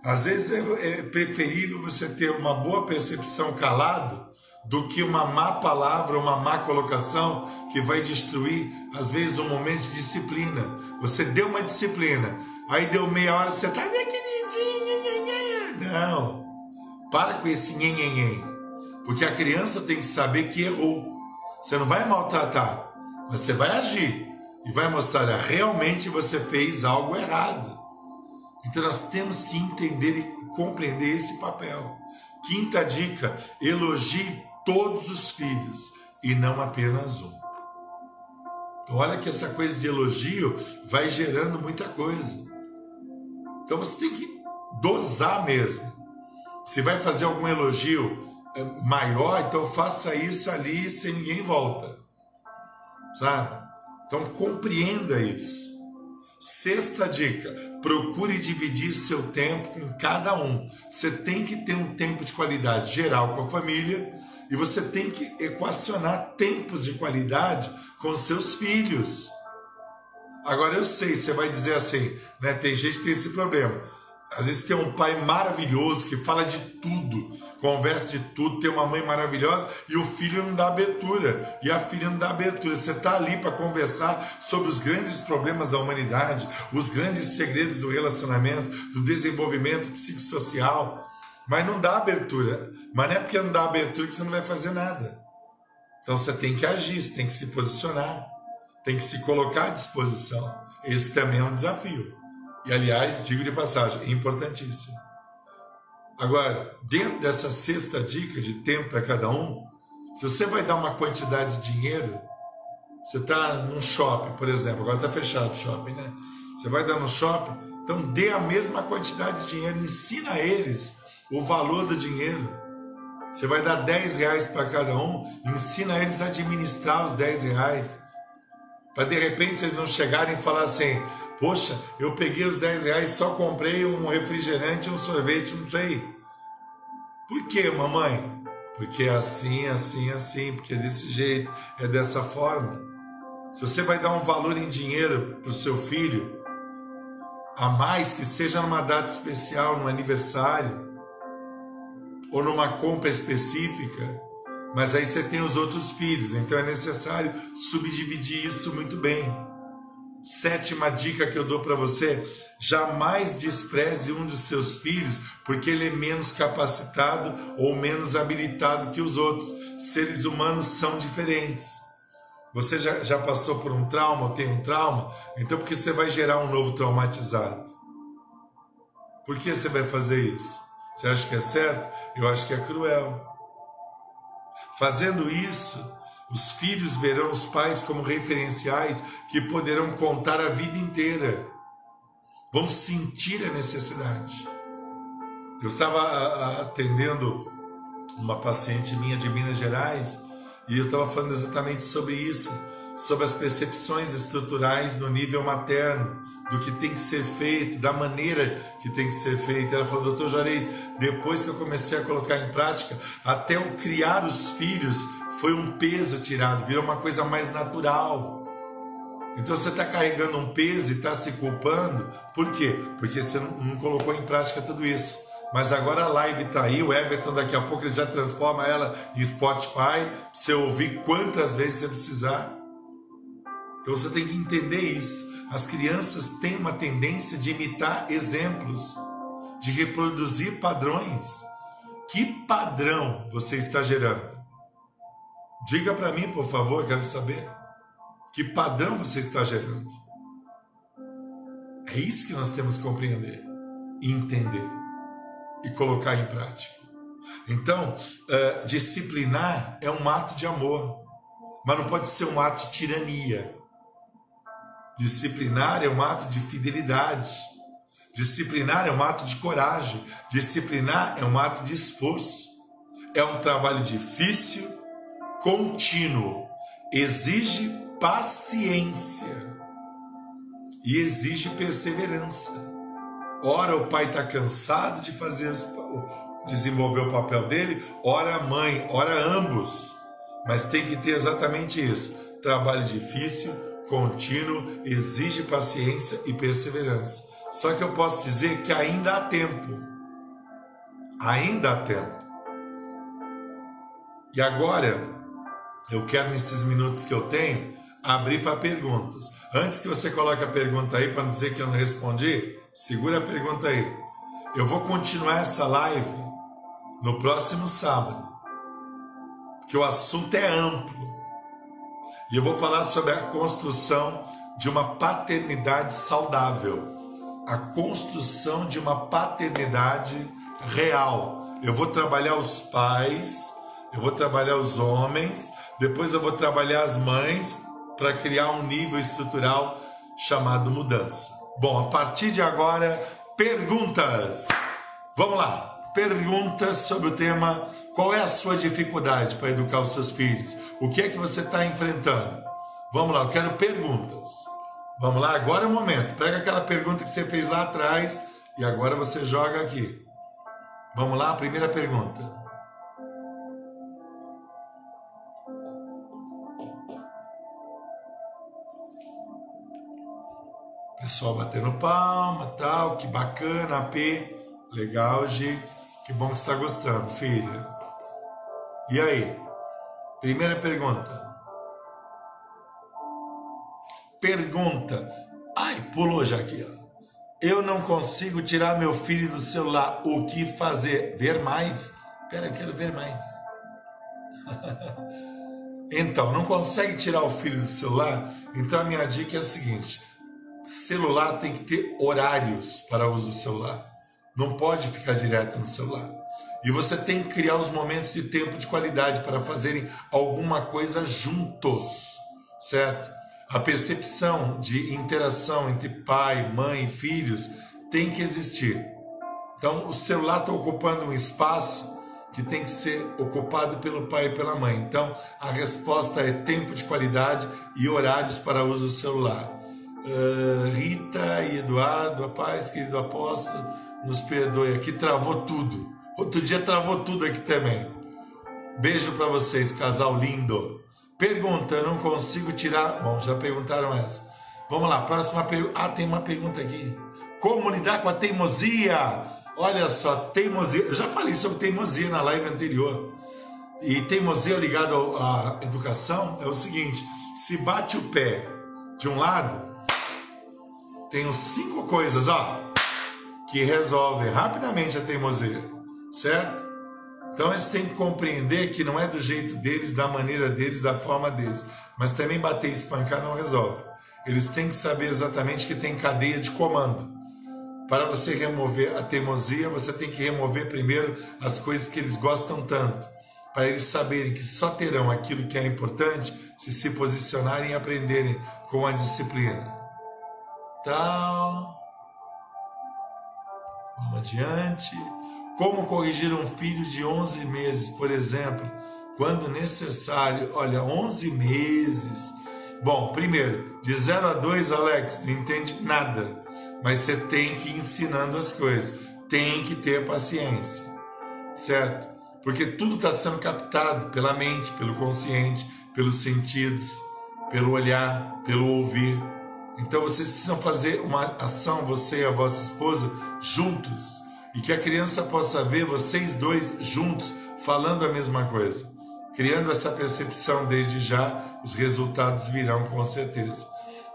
Às vezes é, é preferível você ter uma boa percepção calado do que uma má palavra, uma má colocação que vai destruir, às vezes, um momento de disciplina. Você deu uma disciplina, Aí deu meia hora, você tá minha queridinha. Não. Para com esse nhenhenhen. Porque a criança tem que saber que errou. Você não vai maltratar, você vai agir e vai mostrar realmente você fez algo errado. Então nós temos que entender e compreender esse papel. Quinta dica: elogie todos os filhos e não apenas um. Então, olha que essa coisa de elogio vai gerando muita coisa. Então você tem que dosar mesmo. Se vai fazer algum elogio é, maior, então faça isso ali sem ninguém volta. Sabe? Então compreenda isso. Sexta dica: procure dividir seu tempo com cada um. Você tem que ter um tempo de qualidade geral com a família e você tem que equacionar tempos de qualidade com seus filhos. Agora eu sei, você vai dizer assim, né? Tem gente que tem esse problema. Às vezes tem um pai maravilhoso que fala de tudo, conversa de tudo, tem uma mãe maravilhosa e o filho não dá abertura, e a filha não dá abertura. Você está ali para conversar sobre os grandes problemas da humanidade, os grandes segredos do relacionamento, do desenvolvimento psicossocial, mas não dá abertura. Mas não é porque não dá abertura que você não vai fazer nada. Então você tem que agir, você tem que se posicionar, tem que se colocar à disposição. Esse também é um desafio. E aliás, digo de passagem, é importantíssimo. Agora, dentro dessa sexta dica de tempo para cada um, se você vai dar uma quantidade de dinheiro, você está num shopping, por exemplo, agora está fechado o shopping, né? Você vai dar no shopping, então dê a mesma quantidade de dinheiro, ensina a eles o valor do dinheiro. Você vai dar 10 reais para cada um, ensina eles a administrar os 10 reais. Para de repente eles não chegarem e falar assim: Poxa, eu peguei os 10 reais só comprei um refrigerante, um sorvete, não sei. Por que, mamãe? Porque é assim, assim, assim, porque é desse jeito, é dessa forma. Se você vai dar um valor em dinheiro para o seu filho, a mais que seja numa data especial, num aniversário, ou numa compra específica, mas aí você tem os outros filhos, então é necessário subdividir isso muito bem. Sétima dica que eu dou para você: jamais despreze um dos seus filhos porque ele é menos capacitado ou menos habilitado que os outros. Seres humanos são diferentes. Você já, já passou por um trauma ou tem um trauma? Então, por que você vai gerar um novo traumatizado? Por que você vai fazer isso? Você acha que é certo? Eu acho que é cruel. Fazendo isso, os filhos verão os pais como referenciais que poderão contar a vida inteira. Vão sentir a necessidade. Eu estava atendendo uma paciente minha de Minas Gerais e eu estava falando exatamente sobre isso, sobre as percepções estruturais no nível materno, do que tem que ser feito, da maneira que tem que ser feito. Ela falou, doutor Juarez, depois que eu comecei a colocar em prática, até eu criar os filhos, foi um peso tirado, virou uma coisa mais natural. Então você está carregando um peso e está se culpando, por quê? Porque você não colocou em prática tudo isso. Mas agora a live está aí, o Everton daqui a pouco ele já transforma ela em Spotify, você ouvir quantas vezes você precisar. Então você tem que entender isso. As crianças têm uma tendência de imitar exemplos, de reproduzir padrões. Que padrão você está gerando? Diga para mim, por favor, quero saber. Que padrão você está gerando? É isso que nós temos que compreender, entender e colocar em prática. Então, uh, disciplinar é um ato de amor, mas não pode ser um ato de tirania. Disciplinar é um ato de fidelidade. Disciplinar é um ato de coragem. Disciplinar é um ato de esforço. É um trabalho difícil, contínuo, exige paciência e exige perseverança. Ora, o pai está cansado de fazer desenvolver o papel dele, ora a mãe, ora ambos. Mas tem que ter exatamente isso: trabalho difícil, contínuo, exige paciência e perseverança. Só que eu posso dizer que ainda há tempo. Ainda há tempo. E agora, eu quero, nesses minutos que eu tenho, abrir para perguntas. Antes que você coloque a pergunta aí para não dizer que eu não respondi, segura a pergunta aí. Eu vou continuar essa live no próximo sábado, porque o assunto é amplo. E eu vou falar sobre a construção de uma paternidade saudável, a construção de uma paternidade real. Eu vou trabalhar os pais, eu vou trabalhar os homens, depois eu vou trabalhar as mães para criar um nível estrutural chamado mudança. Bom, a partir de agora, perguntas. Vamos lá. Perguntas sobre o tema qual é a sua dificuldade para educar os seus filhos? O que é que você está enfrentando? Vamos lá, eu quero perguntas. Vamos lá, agora é o momento. Pega aquela pergunta que você fez lá atrás e agora você joga aqui. Vamos lá, primeira pergunta. Pessoal batendo palma, tal, que bacana, AP, legal, G, que bom que está gostando, filha. E aí? Primeira pergunta. Pergunta. Ai, pulou já aqui, ó. Eu não consigo tirar meu filho do celular. O que fazer? Ver mais? Pera, eu quero ver mais. então, não consegue tirar o filho do celular? Então a minha dica é a seguinte: celular tem que ter horários para uso do celular. Não pode ficar direto no celular. E você tem que criar os momentos de tempo de qualidade para fazerem alguma coisa juntos, certo? A percepção de interação entre pai, mãe, filhos tem que existir. Então, o celular está ocupando um espaço que tem que ser ocupado pelo pai e pela mãe. Então, a resposta é tempo de qualidade e horários para uso do celular. Uh, Rita e Eduardo, a paz, querido apóstolo, nos perdoe. Aqui travou tudo. Outro dia travou tudo aqui também. Beijo para vocês, casal lindo. Pergunta, não consigo tirar. Bom, já perguntaram essa. Vamos lá, próxima pergunta. Ah, tem uma pergunta aqui. Como lidar com a teimosia? Olha só, teimosia. Eu já falei sobre teimosia na live anterior. E teimosia ligada à educação é o seguinte: se bate o pé de um lado, tem cinco coisas, ó, que resolvem rapidamente a teimosia, certo? Então eles têm que compreender que não é do jeito deles, da maneira deles, da forma deles. Mas também bater e espancar não resolve. Eles têm que saber exatamente que tem cadeia de comando. Para você remover a teimosia, você tem que remover primeiro as coisas que eles gostam tanto. Para eles saberem que só terão aquilo que é importante se se posicionarem e aprenderem com a disciplina. Tal. Vamos adiante. Como corrigir um filho de 11 meses, por exemplo, quando necessário? Olha, 11 meses. Bom, primeiro, de 0 a 2, Alex, não entende nada, mas você tem que ir ensinando as coisas, tem que ter paciência, certo? Porque tudo está sendo captado pela mente, pelo consciente, pelos sentidos, pelo olhar, pelo ouvir. Então vocês precisam fazer uma ação, você e a vossa esposa, juntos e que a criança possa ver vocês dois juntos falando a mesma coisa. Criando essa percepção desde já, os resultados virão com certeza.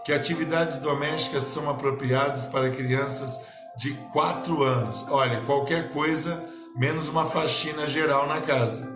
Que atividades domésticas são apropriadas para crianças de 4 anos. Olha, qualquer coisa menos uma faxina geral na casa.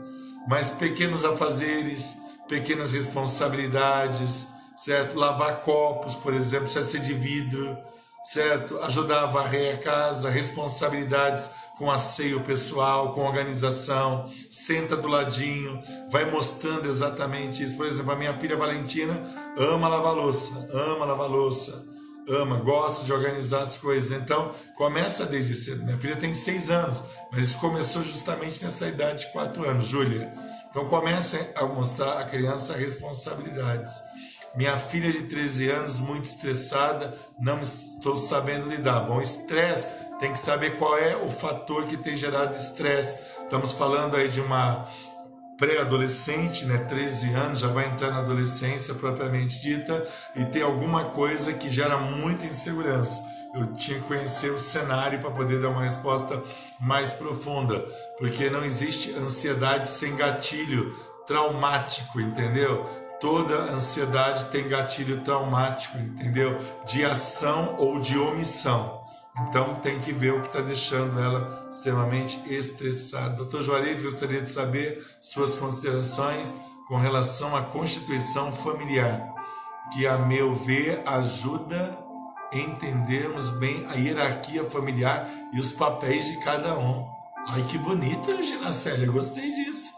Mas pequenos afazeres, pequenas responsabilidades, certo? Lavar copos, por exemplo, se é ser de vidro, certo? Ajudar a varrer a casa, responsabilidades com asseio pessoal, com organização, senta do ladinho, vai mostrando exatamente isso. Por exemplo, a minha filha Valentina ama lavar louça, ama lavar louça, ama, gosta de organizar as coisas. Então, começa desde cedo. Minha filha tem seis anos, mas isso começou justamente nessa idade de quatro anos, Júlia. Então, comece a mostrar à criança responsabilidades. Minha filha de 13 anos, muito estressada, não estou sabendo lidar. Bom, estresse, tem que saber qual é o fator que tem gerado estresse. Estamos falando aí de uma pré-adolescente, né, 13 anos, já vai entrar na adolescência propriamente dita e tem alguma coisa que gera muita insegurança. Eu tinha que conhecer o cenário para poder dar uma resposta mais profunda, porque não existe ansiedade sem gatilho traumático, entendeu? Toda ansiedade tem gatilho traumático, entendeu? De ação ou de omissão. Então tem que ver o que está deixando ela extremamente estressada. Doutor Juarez, gostaria de saber suas considerações com relação à constituição familiar, que a meu ver ajuda a entendermos bem a hierarquia familiar e os papéis de cada um. Ai que bonito, Regina Célia, gostei disso.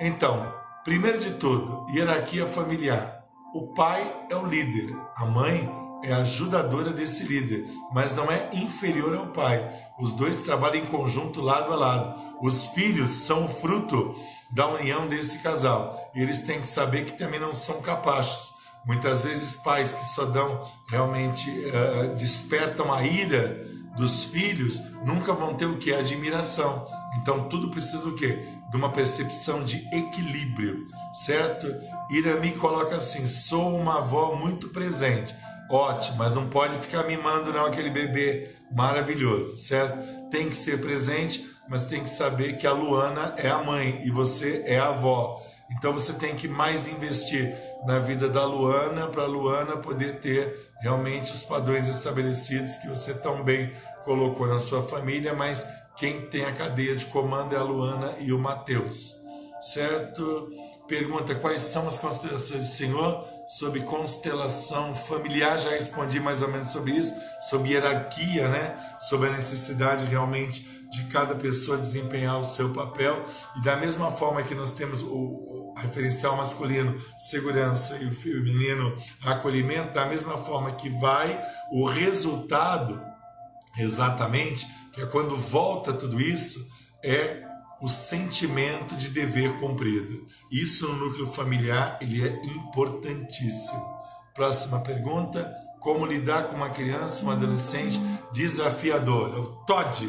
Então, primeiro de tudo, hierarquia familiar. O pai é o líder, a mãe é ajudadora desse líder, mas não é inferior ao pai. Os dois trabalham em conjunto, lado a lado. Os filhos são fruto da união desse casal. E eles têm que saber que também não são capazes. Muitas vezes pais que só dão realmente uh, despertam a ira dos filhos nunca vão ter o que admiração. Então tudo precisa do quê? De uma percepção de equilíbrio, certo? Irami coloca assim: sou uma avó muito presente ótimo, mas não pode ficar mimando não aquele bebê maravilhoso, certo? Tem que ser presente, mas tem que saber que a Luana é a mãe e você é a avó. Então você tem que mais investir na vida da Luana para a Luana poder ter realmente os padrões estabelecidos que você tão bem colocou na sua família, mas quem tem a cadeia de comando é a Luana e o Mateus, certo? Pergunta quais são as considerações do Senhor sobre constelação familiar. Já respondi mais ou menos sobre isso, sobre hierarquia, né? Sobre a necessidade realmente de cada pessoa desempenhar o seu papel. E da mesma forma que nós temos o, referencial masculino, segurança, e o feminino, acolhimento, da mesma forma que vai o resultado, exatamente, que é quando volta tudo isso, é o sentimento de dever cumprido. Isso no núcleo familiar ele é importantíssimo. Próxima pergunta: como lidar com uma criança, um adolescente desafiador? É o TOD,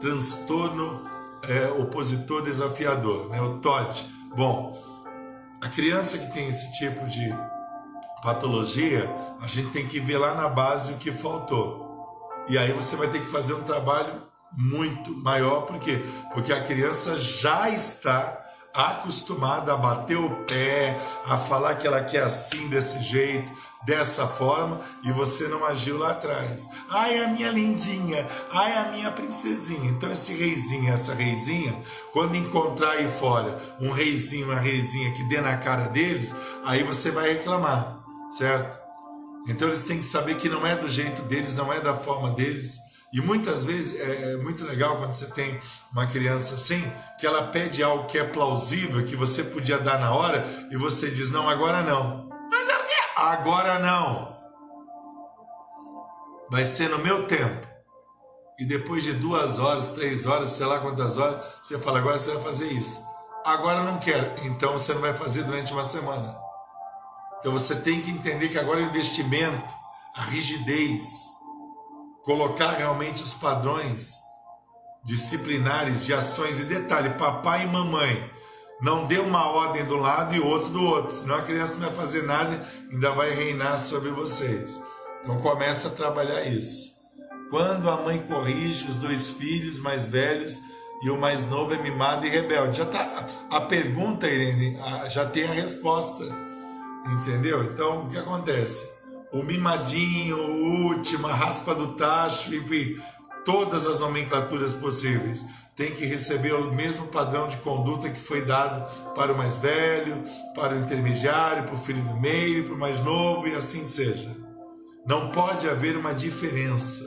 transtorno é, opositor desafiador, né? O TOD. Bom, a criança que tem esse tipo de patologia, a gente tem que ver lá na base o que faltou. E aí você vai ter que fazer um trabalho muito maior, por quê? Porque a criança já está acostumada a bater o pé, a falar que ela quer assim, desse jeito, dessa forma, e você não agiu lá atrás. Ai, a minha lindinha, ai, a minha princesinha. Então, esse reizinho, essa reizinha, quando encontrar aí fora um reizinho, uma reizinha que dê na cara deles, aí você vai reclamar, certo? Então, eles têm que saber que não é do jeito deles, não é da forma deles e muitas vezes é, é muito legal quando você tem uma criança assim, que ela pede algo que é plausível, que você podia dar na hora, e você diz: não, agora não. Mas? Agora não. Vai ser no meu tempo. E depois de duas horas, três horas, sei lá quantas horas, você fala: agora você vai fazer isso. Agora não quero. Então você não vai fazer durante uma semana. Então você tem que entender que agora o investimento, a rigidez, colocar realmente os padrões disciplinares de ações e detalhe, papai e mamãe, não dê uma ordem do lado e outro do outro, senão a criança não vai fazer nada, ainda vai reinar sobre vocês. Então começa a trabalhar isso. Quando a mãe corrige os dois filhos mais velhos e o mais novo é mimado e rebelde, já tá a pergunta, Irene, já tem a resposta. Entendeu? Então o que acontece? o mimadinho, o último, a raspa do tacho, enfim, todas as nomenclaturas possíveis. Tem que receber o mesmo padrão de conduta que foi dado para o mais velho, para o intermediário, para o filho do meio, para o mais novo e assim seja. Não pode haver uma diferença.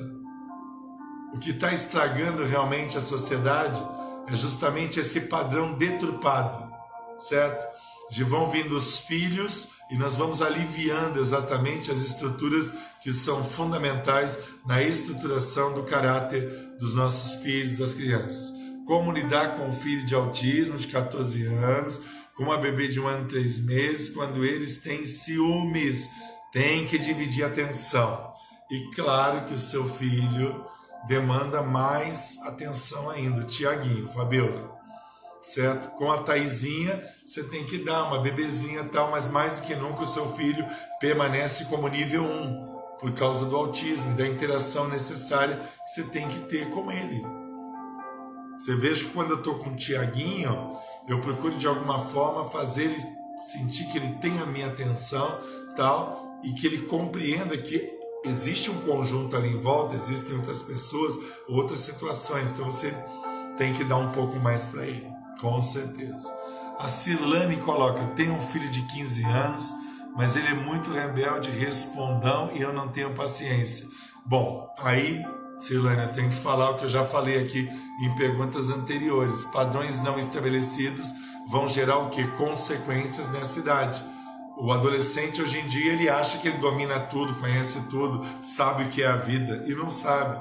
O que está estragando realmente a sociedade é justamente esse padrão deturpado, certo? De vão vindo os filhos e nós vamos aliviando exatamente as estruturas que são fundamentais na estruturação do caráter dos nossos filhos, das crianças. Como lidar com um filho de autismo de 14 anos, com uma bebê de um ano e três meses, quando eles têm ciúmes, tem que dividir atenção. E claro que o seu filho demanda mais atenção ainda, o Tiaguinho, Fabiola certo? Com a Taizinha, você tem que dar uma bebezinha tal, mas mais do que nunca o seu filho permanece como nível 1 por causa do autismo e da interação necessária que você tem que ter com ele. Você veja que quando eu estou com o Tiaguinho, eu procuro de alguma forma fazer ele sentir que ele tem a minha atenção, tal, e que ele compreenda que existe um conjunto ali em volta, existem outras pessoas, outras situações. Então você tem que dar um pouco mais para ele, com certeza. A Silane coloca: tem um filho de 15 anos, mas ele é muito rebelde, respondão e eu não tenho paciência. Bom, aí, Silane, eu tenho que falar o que eu já falei aqui em perguntas anteriores. Padrões não estabelecidos vão gerar o que? Consequências nessa idade. O adolescente hoje em dia ele acha que ele domina tudo, conhece tudo, sabe o que é a vida e não sabe.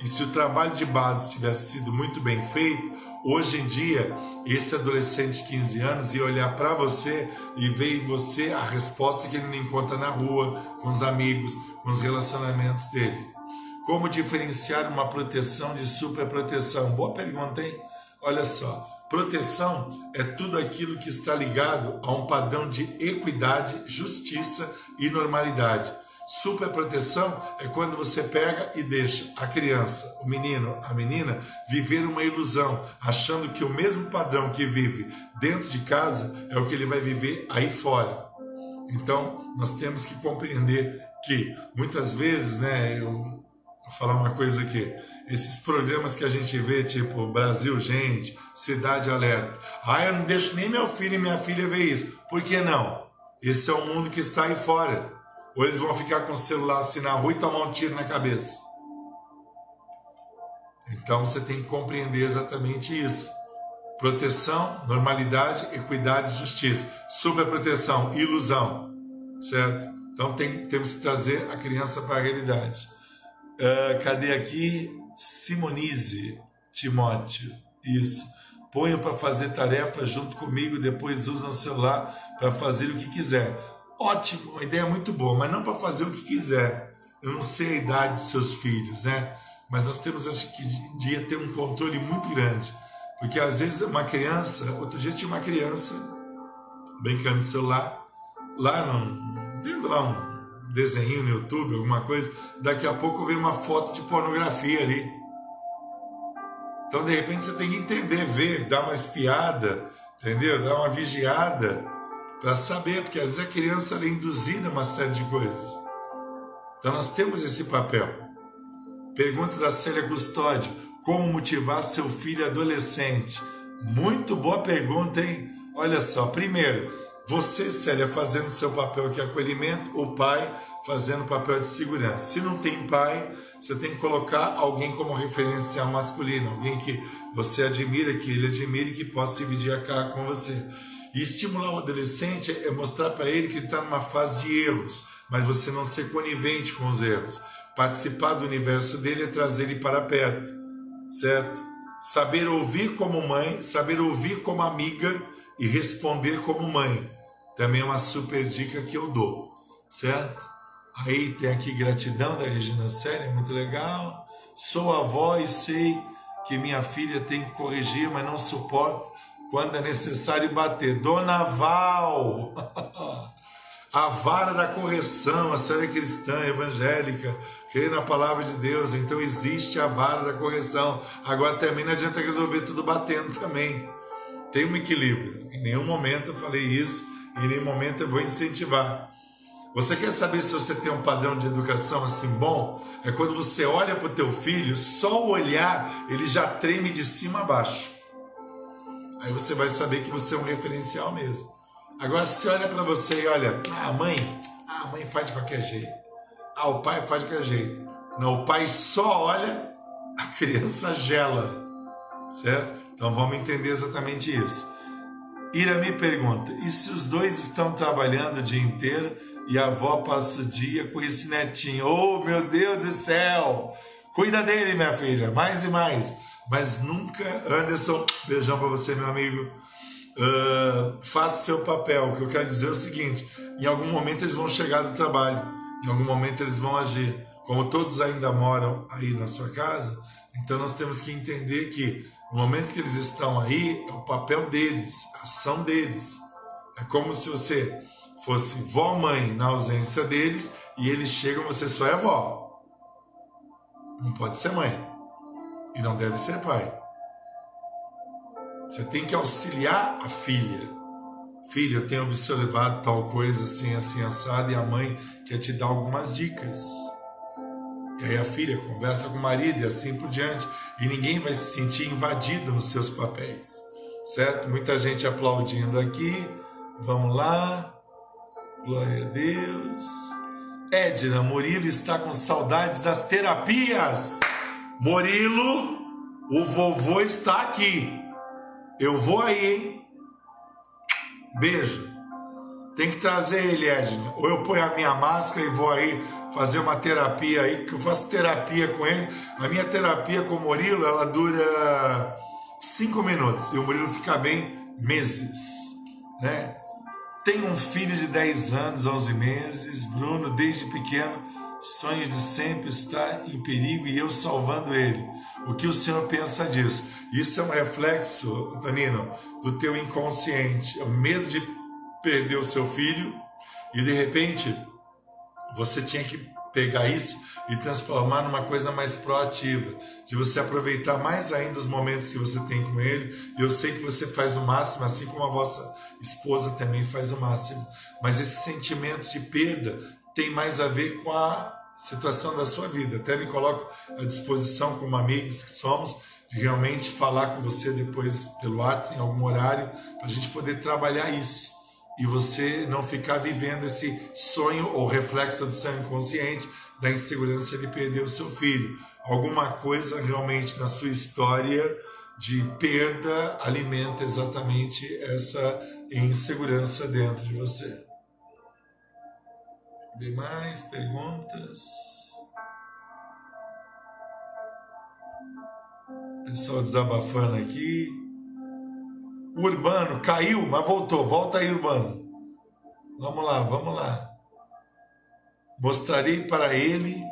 E se o trabalho de base tivesse sido muito bem feito, hoje em dia esse adolescente de 15 anos ia olhar para você e ver em você a resposta que ele não encontra na rua, com os amigos, com os relacionamentos dele. Como diferenciar uma proteção de superproteção? Boa pergunta, hein? Olha só. Proteção é tudo aquilo que está ligado a um padrão de equidade, justiça e normalidade. Superproteção é quando você pega e deixa a criança, o menino, a menina viver uma ilusão, achando que o mesmo padrão que vive dentro de casa é o que ele vai viver aí fora. Então, nós temos que compreender que muitas vezes, né, eu vou falar uma coisa aqui, esses programas que a gente vê, tipo Brasil Gente, Cidade Alerta. Ah, eu não deixo nem meu filho e minha filha ver isso. Por que não? Esse é o mundo que está aí fora. Ou eles vão ficar com o celular assim na rua e tomar um tiro na cabeça. Então você tem que compreender exatamente isso. Proteção, normalidade, equidade, justiça. Superproteção, ilusão. Certo? Então tem, temos que trazer a criança para a realidade. Uh, cadê aqui? Simonize Timóteo. Isso. Ponha para fazer tarefas junto comigo, depois usam o celular para fazer o que quiser. Ótimo, uma ideia muito boa, mas não para fazer o que quiser. Eu não sei a idade dos seus filhos, né? Mas nós temos, acho que, dia ter um controle muito grande. Porque às vezes uma criança, outro dia tinha uma criança brincando no celular, lá no, vendo lá um desenho no YouTube, alguma coisa, daqui a pouco vem uma foto de pornografia ali. Então, de repente, você tem que entender, ver, dar uma espiada, entendeu? Dar uma vigiada para saber, porque às vezes a criança é induzida a uma série de coisas. Então, nós temos esse papel. Pergunta da Célia Custódio: Como motivar seu filho adolescente? Muito boa pergunta, hein? Olha só, primeiro, você, Célia, fazendo seu papel de acolhimento, o pai fazendo o papel de segurança. Se não tem pai, você tem que colocar alguém como referencial masculino, alguém que você admira, que ele admire e que possa dividir a cara com você. E estimular o adolescente é mostrar para ele que está numa fase de erros, mas você não ser conivente com os erros. Participar do universo dele é trazer ele para perto, certo? Saber ouvir como mãe, saber ouvir como amiga e responder como mãe. Também é uma super dica que eu dou, certo? Aí tem aqui gratidão da Regina Célia, muito legal. Sou avó e sei que minha filha tem que corrigir, mas não suporto quando é necessário bater. Dona Val! a vara da correção, a série cristã, evangélica, crê na palavra de Deus, então existe a vara da correção. Agora também não adianta resolver tudo batendo também tem um equilíbrio. Em nenhum momento eu falei isso, em nenhum momento eu vou incentivar. Você quer saber se você tem um padrão de educação assim bom? É quando você olha para o teu filho, só o olhar ele já treme de cima a baixo. Aí você vai saber que você é um referencial mesmo. Agora se você olha para você e olha, ah, a mãe, ah, mãe faz de qualquer jeito. Ah, o pai faz de qualquer jeito. Não, o pai só olha, a criança gela. Certo? Então vamos entender exatamente isso. Ira me pergunta: e se os dois estão trabalhando o dia inteiro e a avó passa o dia com esse netinho? Oh, meu Deus do céu! Cuida dele, minha filha, mais e mais. Mas nunca, Anderson, beijão para você, meu amigo. Uh, faça seu papel. O que eu quero dizer é o seguinte: em algum momento eles vão chegar do trabalho, em algum momento eles vão agir. Como todos ainda moram aí na sua casa, então nós temos que entender que no momento que eles estão aí, é o papel deles, a ação deles. É como se você fosse vó-mãe na ausência deles e eles chegam, você só é vó. Não pode ser mãe. E não deve ser pai. Você tem que auxiliar a filha. filho, eu tenho observado tal coisa assim, assim, assado, e a mãe quer te dar algumas dicas. E aí a filha conversa com o marido e assim por diante. E ninguém vai se sentir invadido nos seus papéis, certo? Muita gente aplaudindo aqui. Vamos lá. Glória a Deus. Edna, Murilo está com saudades das terapias. Murilo, o vovô está aqui. Eu vou aí? Beijo. Tem que trazer ele, Edna. Ou eu ponho a minha máscara e vou aí fazer uma terapia aí, que eu faço terapia com ele. A minha terapia com o Murilo, ela dura cinco minutos. E o Murilo fica bem meses, né? Tem um filho de 10 anos, 11 meses. Bruno, desde pequeno, sonha de sempre estar em perigo e eu salvando ele. O que o Senhor pensa disso? Isso é um reflexo, Antonino, do teu inconsciente. É o medo de perder o seu filho e de repente você tinha que pegar isso e transformar numa coisa mais proativa, de você aproveitar mais ainda os momentos que você tem com ele. Eu sei que você faz o máximo, assim como a vossa esposa também faz o máximo, mas esse sentimento de perda tem mais a ver com a situação da sua vida. Até me coloco à disposição como amigos que somos de realmente falar com você depois pelo WhatsApp em algum horário para a gente poder trabalhar isso e você não ficar vivendo esse sonho ou reflexo do seu inconsciente da insegurança de perder o seu filho. Alguma coisa realmente na sua história de perda alimenta exatamente essa insegurança dentro de você. Demais perguntas? Pessoal desabafando aqui. Urbano caiu, mas voltou. Volta aí, Urbano. Vamos lá, vamos lá. Mostrarei para ele.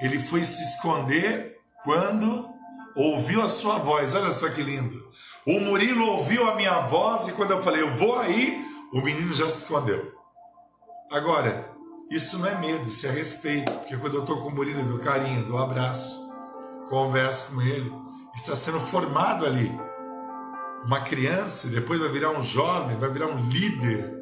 Ele foi se esconder quando ouviu a sua voz. Olha só que lindo. O Murilo ouviu a minha voz e quando eu falei, eu vou aí, o menino já se escondeu. Agora, isso não é medo, isso é respeito. Porque quando eu estou com o Murilo, do carinho, do abraço, converso com ele, está sendo formado ali uma criança, depois vai virar um jovem, vai virar um líder,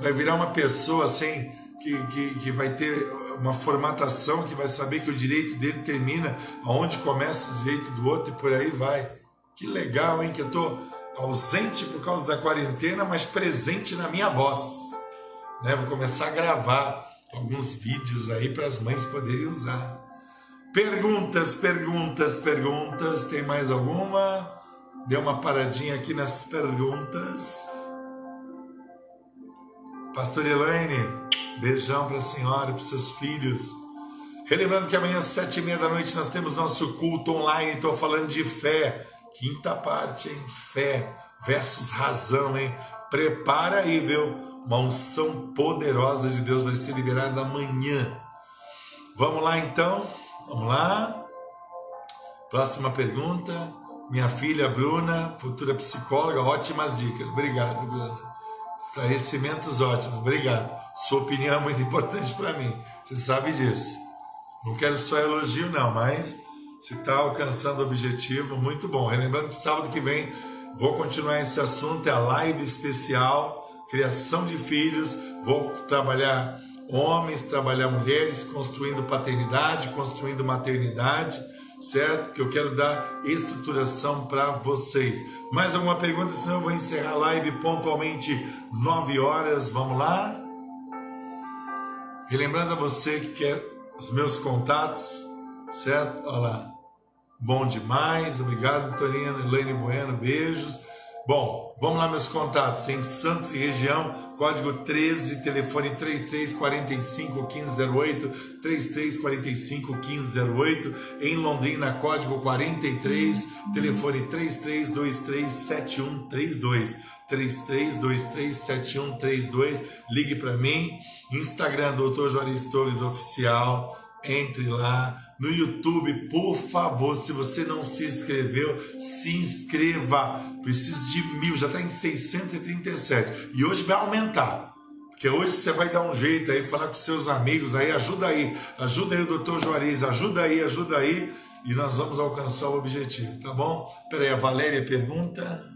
vai virar uma pessoa assim que, que, que vai ter uma formatação, que vai saber que o direito dele termina aonde começa o direito do outro e por aí vai. Que legal, hein? Que eu estou ausente por causa da quarentena, mas presente na minha voz. Né? Vou começar a gravar alguns vídeos aí para as mães poderem usar. Perguntas, perguntas, perguntas. Tem mais alguma? Deu uma paradinha aqui nas perguntas. Pastor Elaine, beijão para a senhora para seus filhos. Relembrando que amanhã às sete e meia da noite nós temos nosso culto online. Estou falando de fé. Quinta parte, hein? Fé versus razão, hein? Prepara aí, viu? Uma unção poderosa de Deus vai ser liberada amanhã. Vamos lá então? Vamos lá? Próxima pergunta. Minha filha Bruna, futura psicóloga, ótimas dicas. Obrigado, Bruna. Esclarecimentos ótimos. Obrigado. Sua opinião é muito importante para mim. Você sabe disso. Não quero só elogio, não, mas se está alcançando o objetivo, muito bom. Relembrando que sábado que vem vou continuar esse assunto, é a live especial, criação de filhos. Vou trabalhar homens, trabalhar mulheres, construindo paternidade, construindo maternidade certo? Que eu quero dar estruturação para vocês. Mais alguma pergunta? Senão eu vou encerrar a live pontualmente 9 horas. Vamos lá? Relembrando a você que quer os meus contatos, certo? Olha lá. Bom demais. Obrigado, Vitorino, Elaine Bueno. Beijos. Bom, vamos lá meus contatos. Em Santos e região, código 13, telefone 3345 1508, 3345 1508. Em Londrina, código 43, telefone 3323 7132. 33237132. Ligue para mim. Instagram, Dr. Juarez Torres Oficial entre lá no YouTube, por favor. Se você não se inscreveu, se inscreva. Preciso de mil, já está em 637 e hoje vai aumentar. Porque hoje você vai dar um jeito aí, falar com seus amigos aí, ajuda aí, ajuda aí o doutor Juarez, ajuda aí, ajuda aí, e nós vamos alcançar o objetivo, tá bom? Peraí, a Valéria pergunta.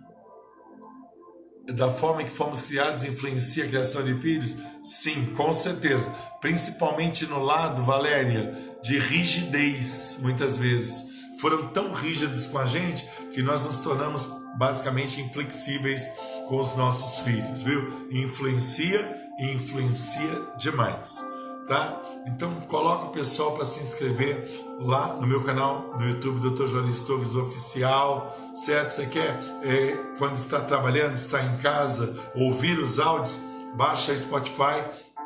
Da forma que fomos criados influencia a criação de filhos? Sim, com certeza. Principalmente no lado, Valéria, de rigidez, muitas vezes. Foram tão rígidos com a gente que nós nos tornamos basicamente inflexíveis com os nossos filhos, viu? Influencia e influencia demais tá? Então coloca o pessoal para se inscrever lá no meu canal no YouTube, Dr. Jones Torres Oficial, certo? Você quer, é, quando está trabalhando, está em casa, ouvir os áudios, baixa Spotify,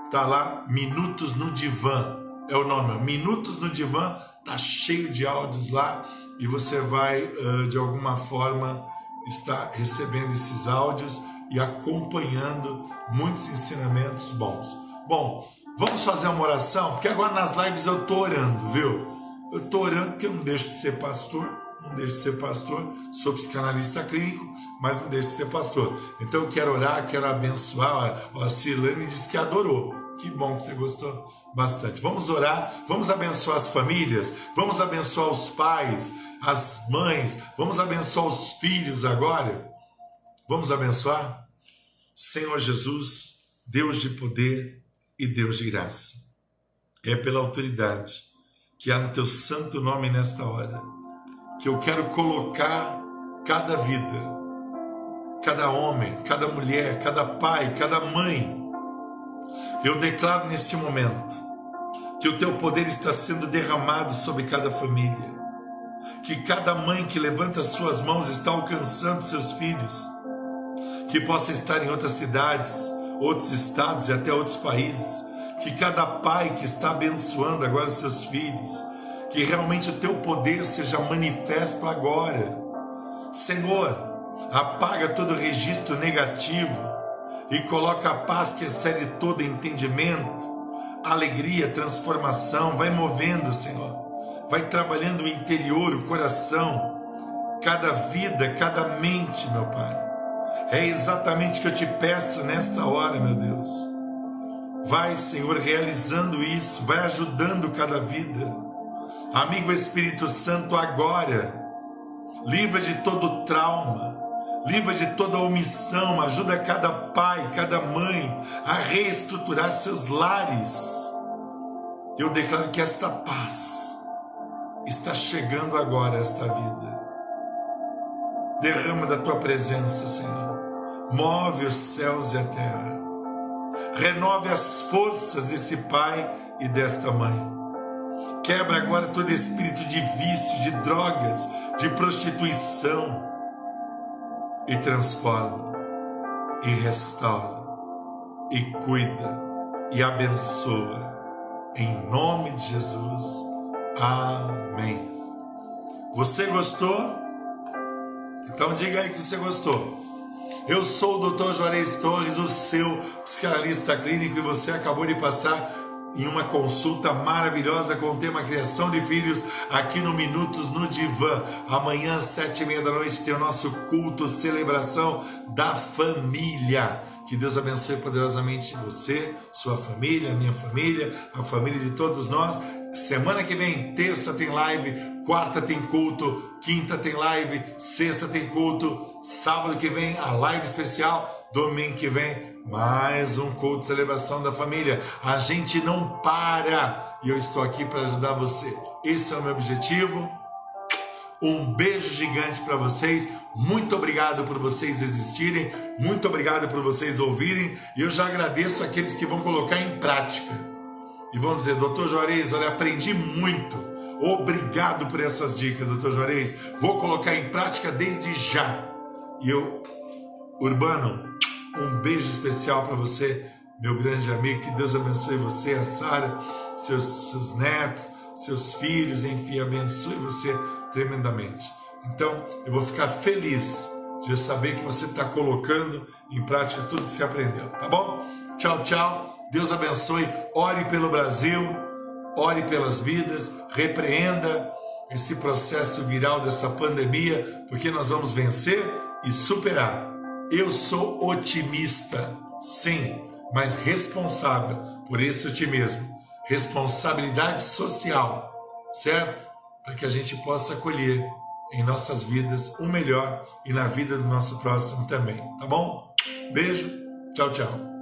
tá lá, Minutos no Divã, é o nome, Minutos no Divã, tá cheio de áudios lá e você vai, uh, de alguma forma, estar recebendo esses áudios e acompanhando muitos ensinamentos bons. Bom, Vamos fazer uma oração? Porque agora nas lives eu estou orando, viu? Eu estou orando porque eu não deixo de ser pastor, não deixo de ser pastor, sou psicanalista clínico, mas não deixo de ser pastor. Então eu quero orar, quero abençoar. A Silane disse que adorou. Que bom que você gostou bastante. Vamos orar, vamos abençoar as famílias, vamos abençoar os pais, as mães, vamos abençoar os filhos agora. Vamos abençoar? Senhor Jesus, Deus de poder, e Deus de graça. É pela autoridade que há no teu santo nome nesta hora que eu quero colocar cada vida, cada homem, cada mulher, cada pai, cada mãe. Eu declaro neste momento que o teu poder está sendo derramado sobre cada família, que cada mãe que levanta suas mãos está alcançando seus filhos, que possa estar em outras cidades, outros estados e até outros países. Que cada pai que está abençoando agora os seus filhos, que realmente o teu poder seja manifesto agora. Senhor, apaga todo registro negativo e coloca a paz que excede todo entendimento, alegria, transformação. Vai movendo, Senhor. Vai trabalhando o interior, o coração, cada vida, cada mente, meu Pai é exatamente o que eu te peço nesta hora, meu Deus. Vai, Senhor, realizando isso, vai ajudando cada vida. Amigo Espírito Santo, agora, livra de todo trauma, livra de toda omissão, ajuda cada pai, cada mãe a reestruturar seus lares. Eu declaro que esta paz está chegando agora a esta vida. Derrama da tua presença, Senhor move os céus e a terra. Renove as forças desse pai e desta mãe. Quebra agora todo espírito de vício, de drogas, de prostituição e transforma, e restaura, e cuida, e abençoa. Em nome de Jesus. Amém. Você gostou? Então diga aí que você gostou. Eu sou o Dr. Juarez Torres, o seu psicanalista clínico, e você acabou de passar em uma consulta maravilhosa com o tema Criação de Filhos aqui no Minutos no Divã. Amanhã, sete e meia da noite, tem o nosso culto, celebração da família. Que Deus abençoe poderosamente você, sua família, minha família, a família de todos nós. Semana que vem, terça tem live, quarta tem culto, quinta tem live, sexta tem culto, sábado que vem a live especial, domingo que vem mais um culto de celebração da família. A gente não para e eu estou aqui para ajudar você. Esse é o meu objetivo. Um beijo gigante para vocês. Muito obrigado por vocês existirem. Muito obrigado por vocês ouvirem. E eu já agradeço aqueles que vão colocar em prática e vão dizer: Doutor Juarez, olha, aprendi muito. Obrigado por essas dicas, doutor Juarez. Vou colocar em prática desde já. E eu, Urbano, um beijo especial para você, meu grande amigo. Que Deus abençoe você, a Sara, seus, seus netos, seus filhos, enfim, abençoe você tremendamente. Então, eu vou ficar feliz de saber que você está colocando em prática tudo que você aprendeu, tá bom? Tchau, tchau. Deus abençoe. Ore pelo Brasil, ore pelas vidas, repreenda esse processo viral dessa pandemia, porque nós vamos vencer e superar. Eu sou otimista, sim, mas responsável por esse otimismo. Responsabilidade social, certo? Para que a gente possa acolher em nossas vidas o melhor e na vida do nosso próximo também, tá bom? Beijo, tchau, tchau.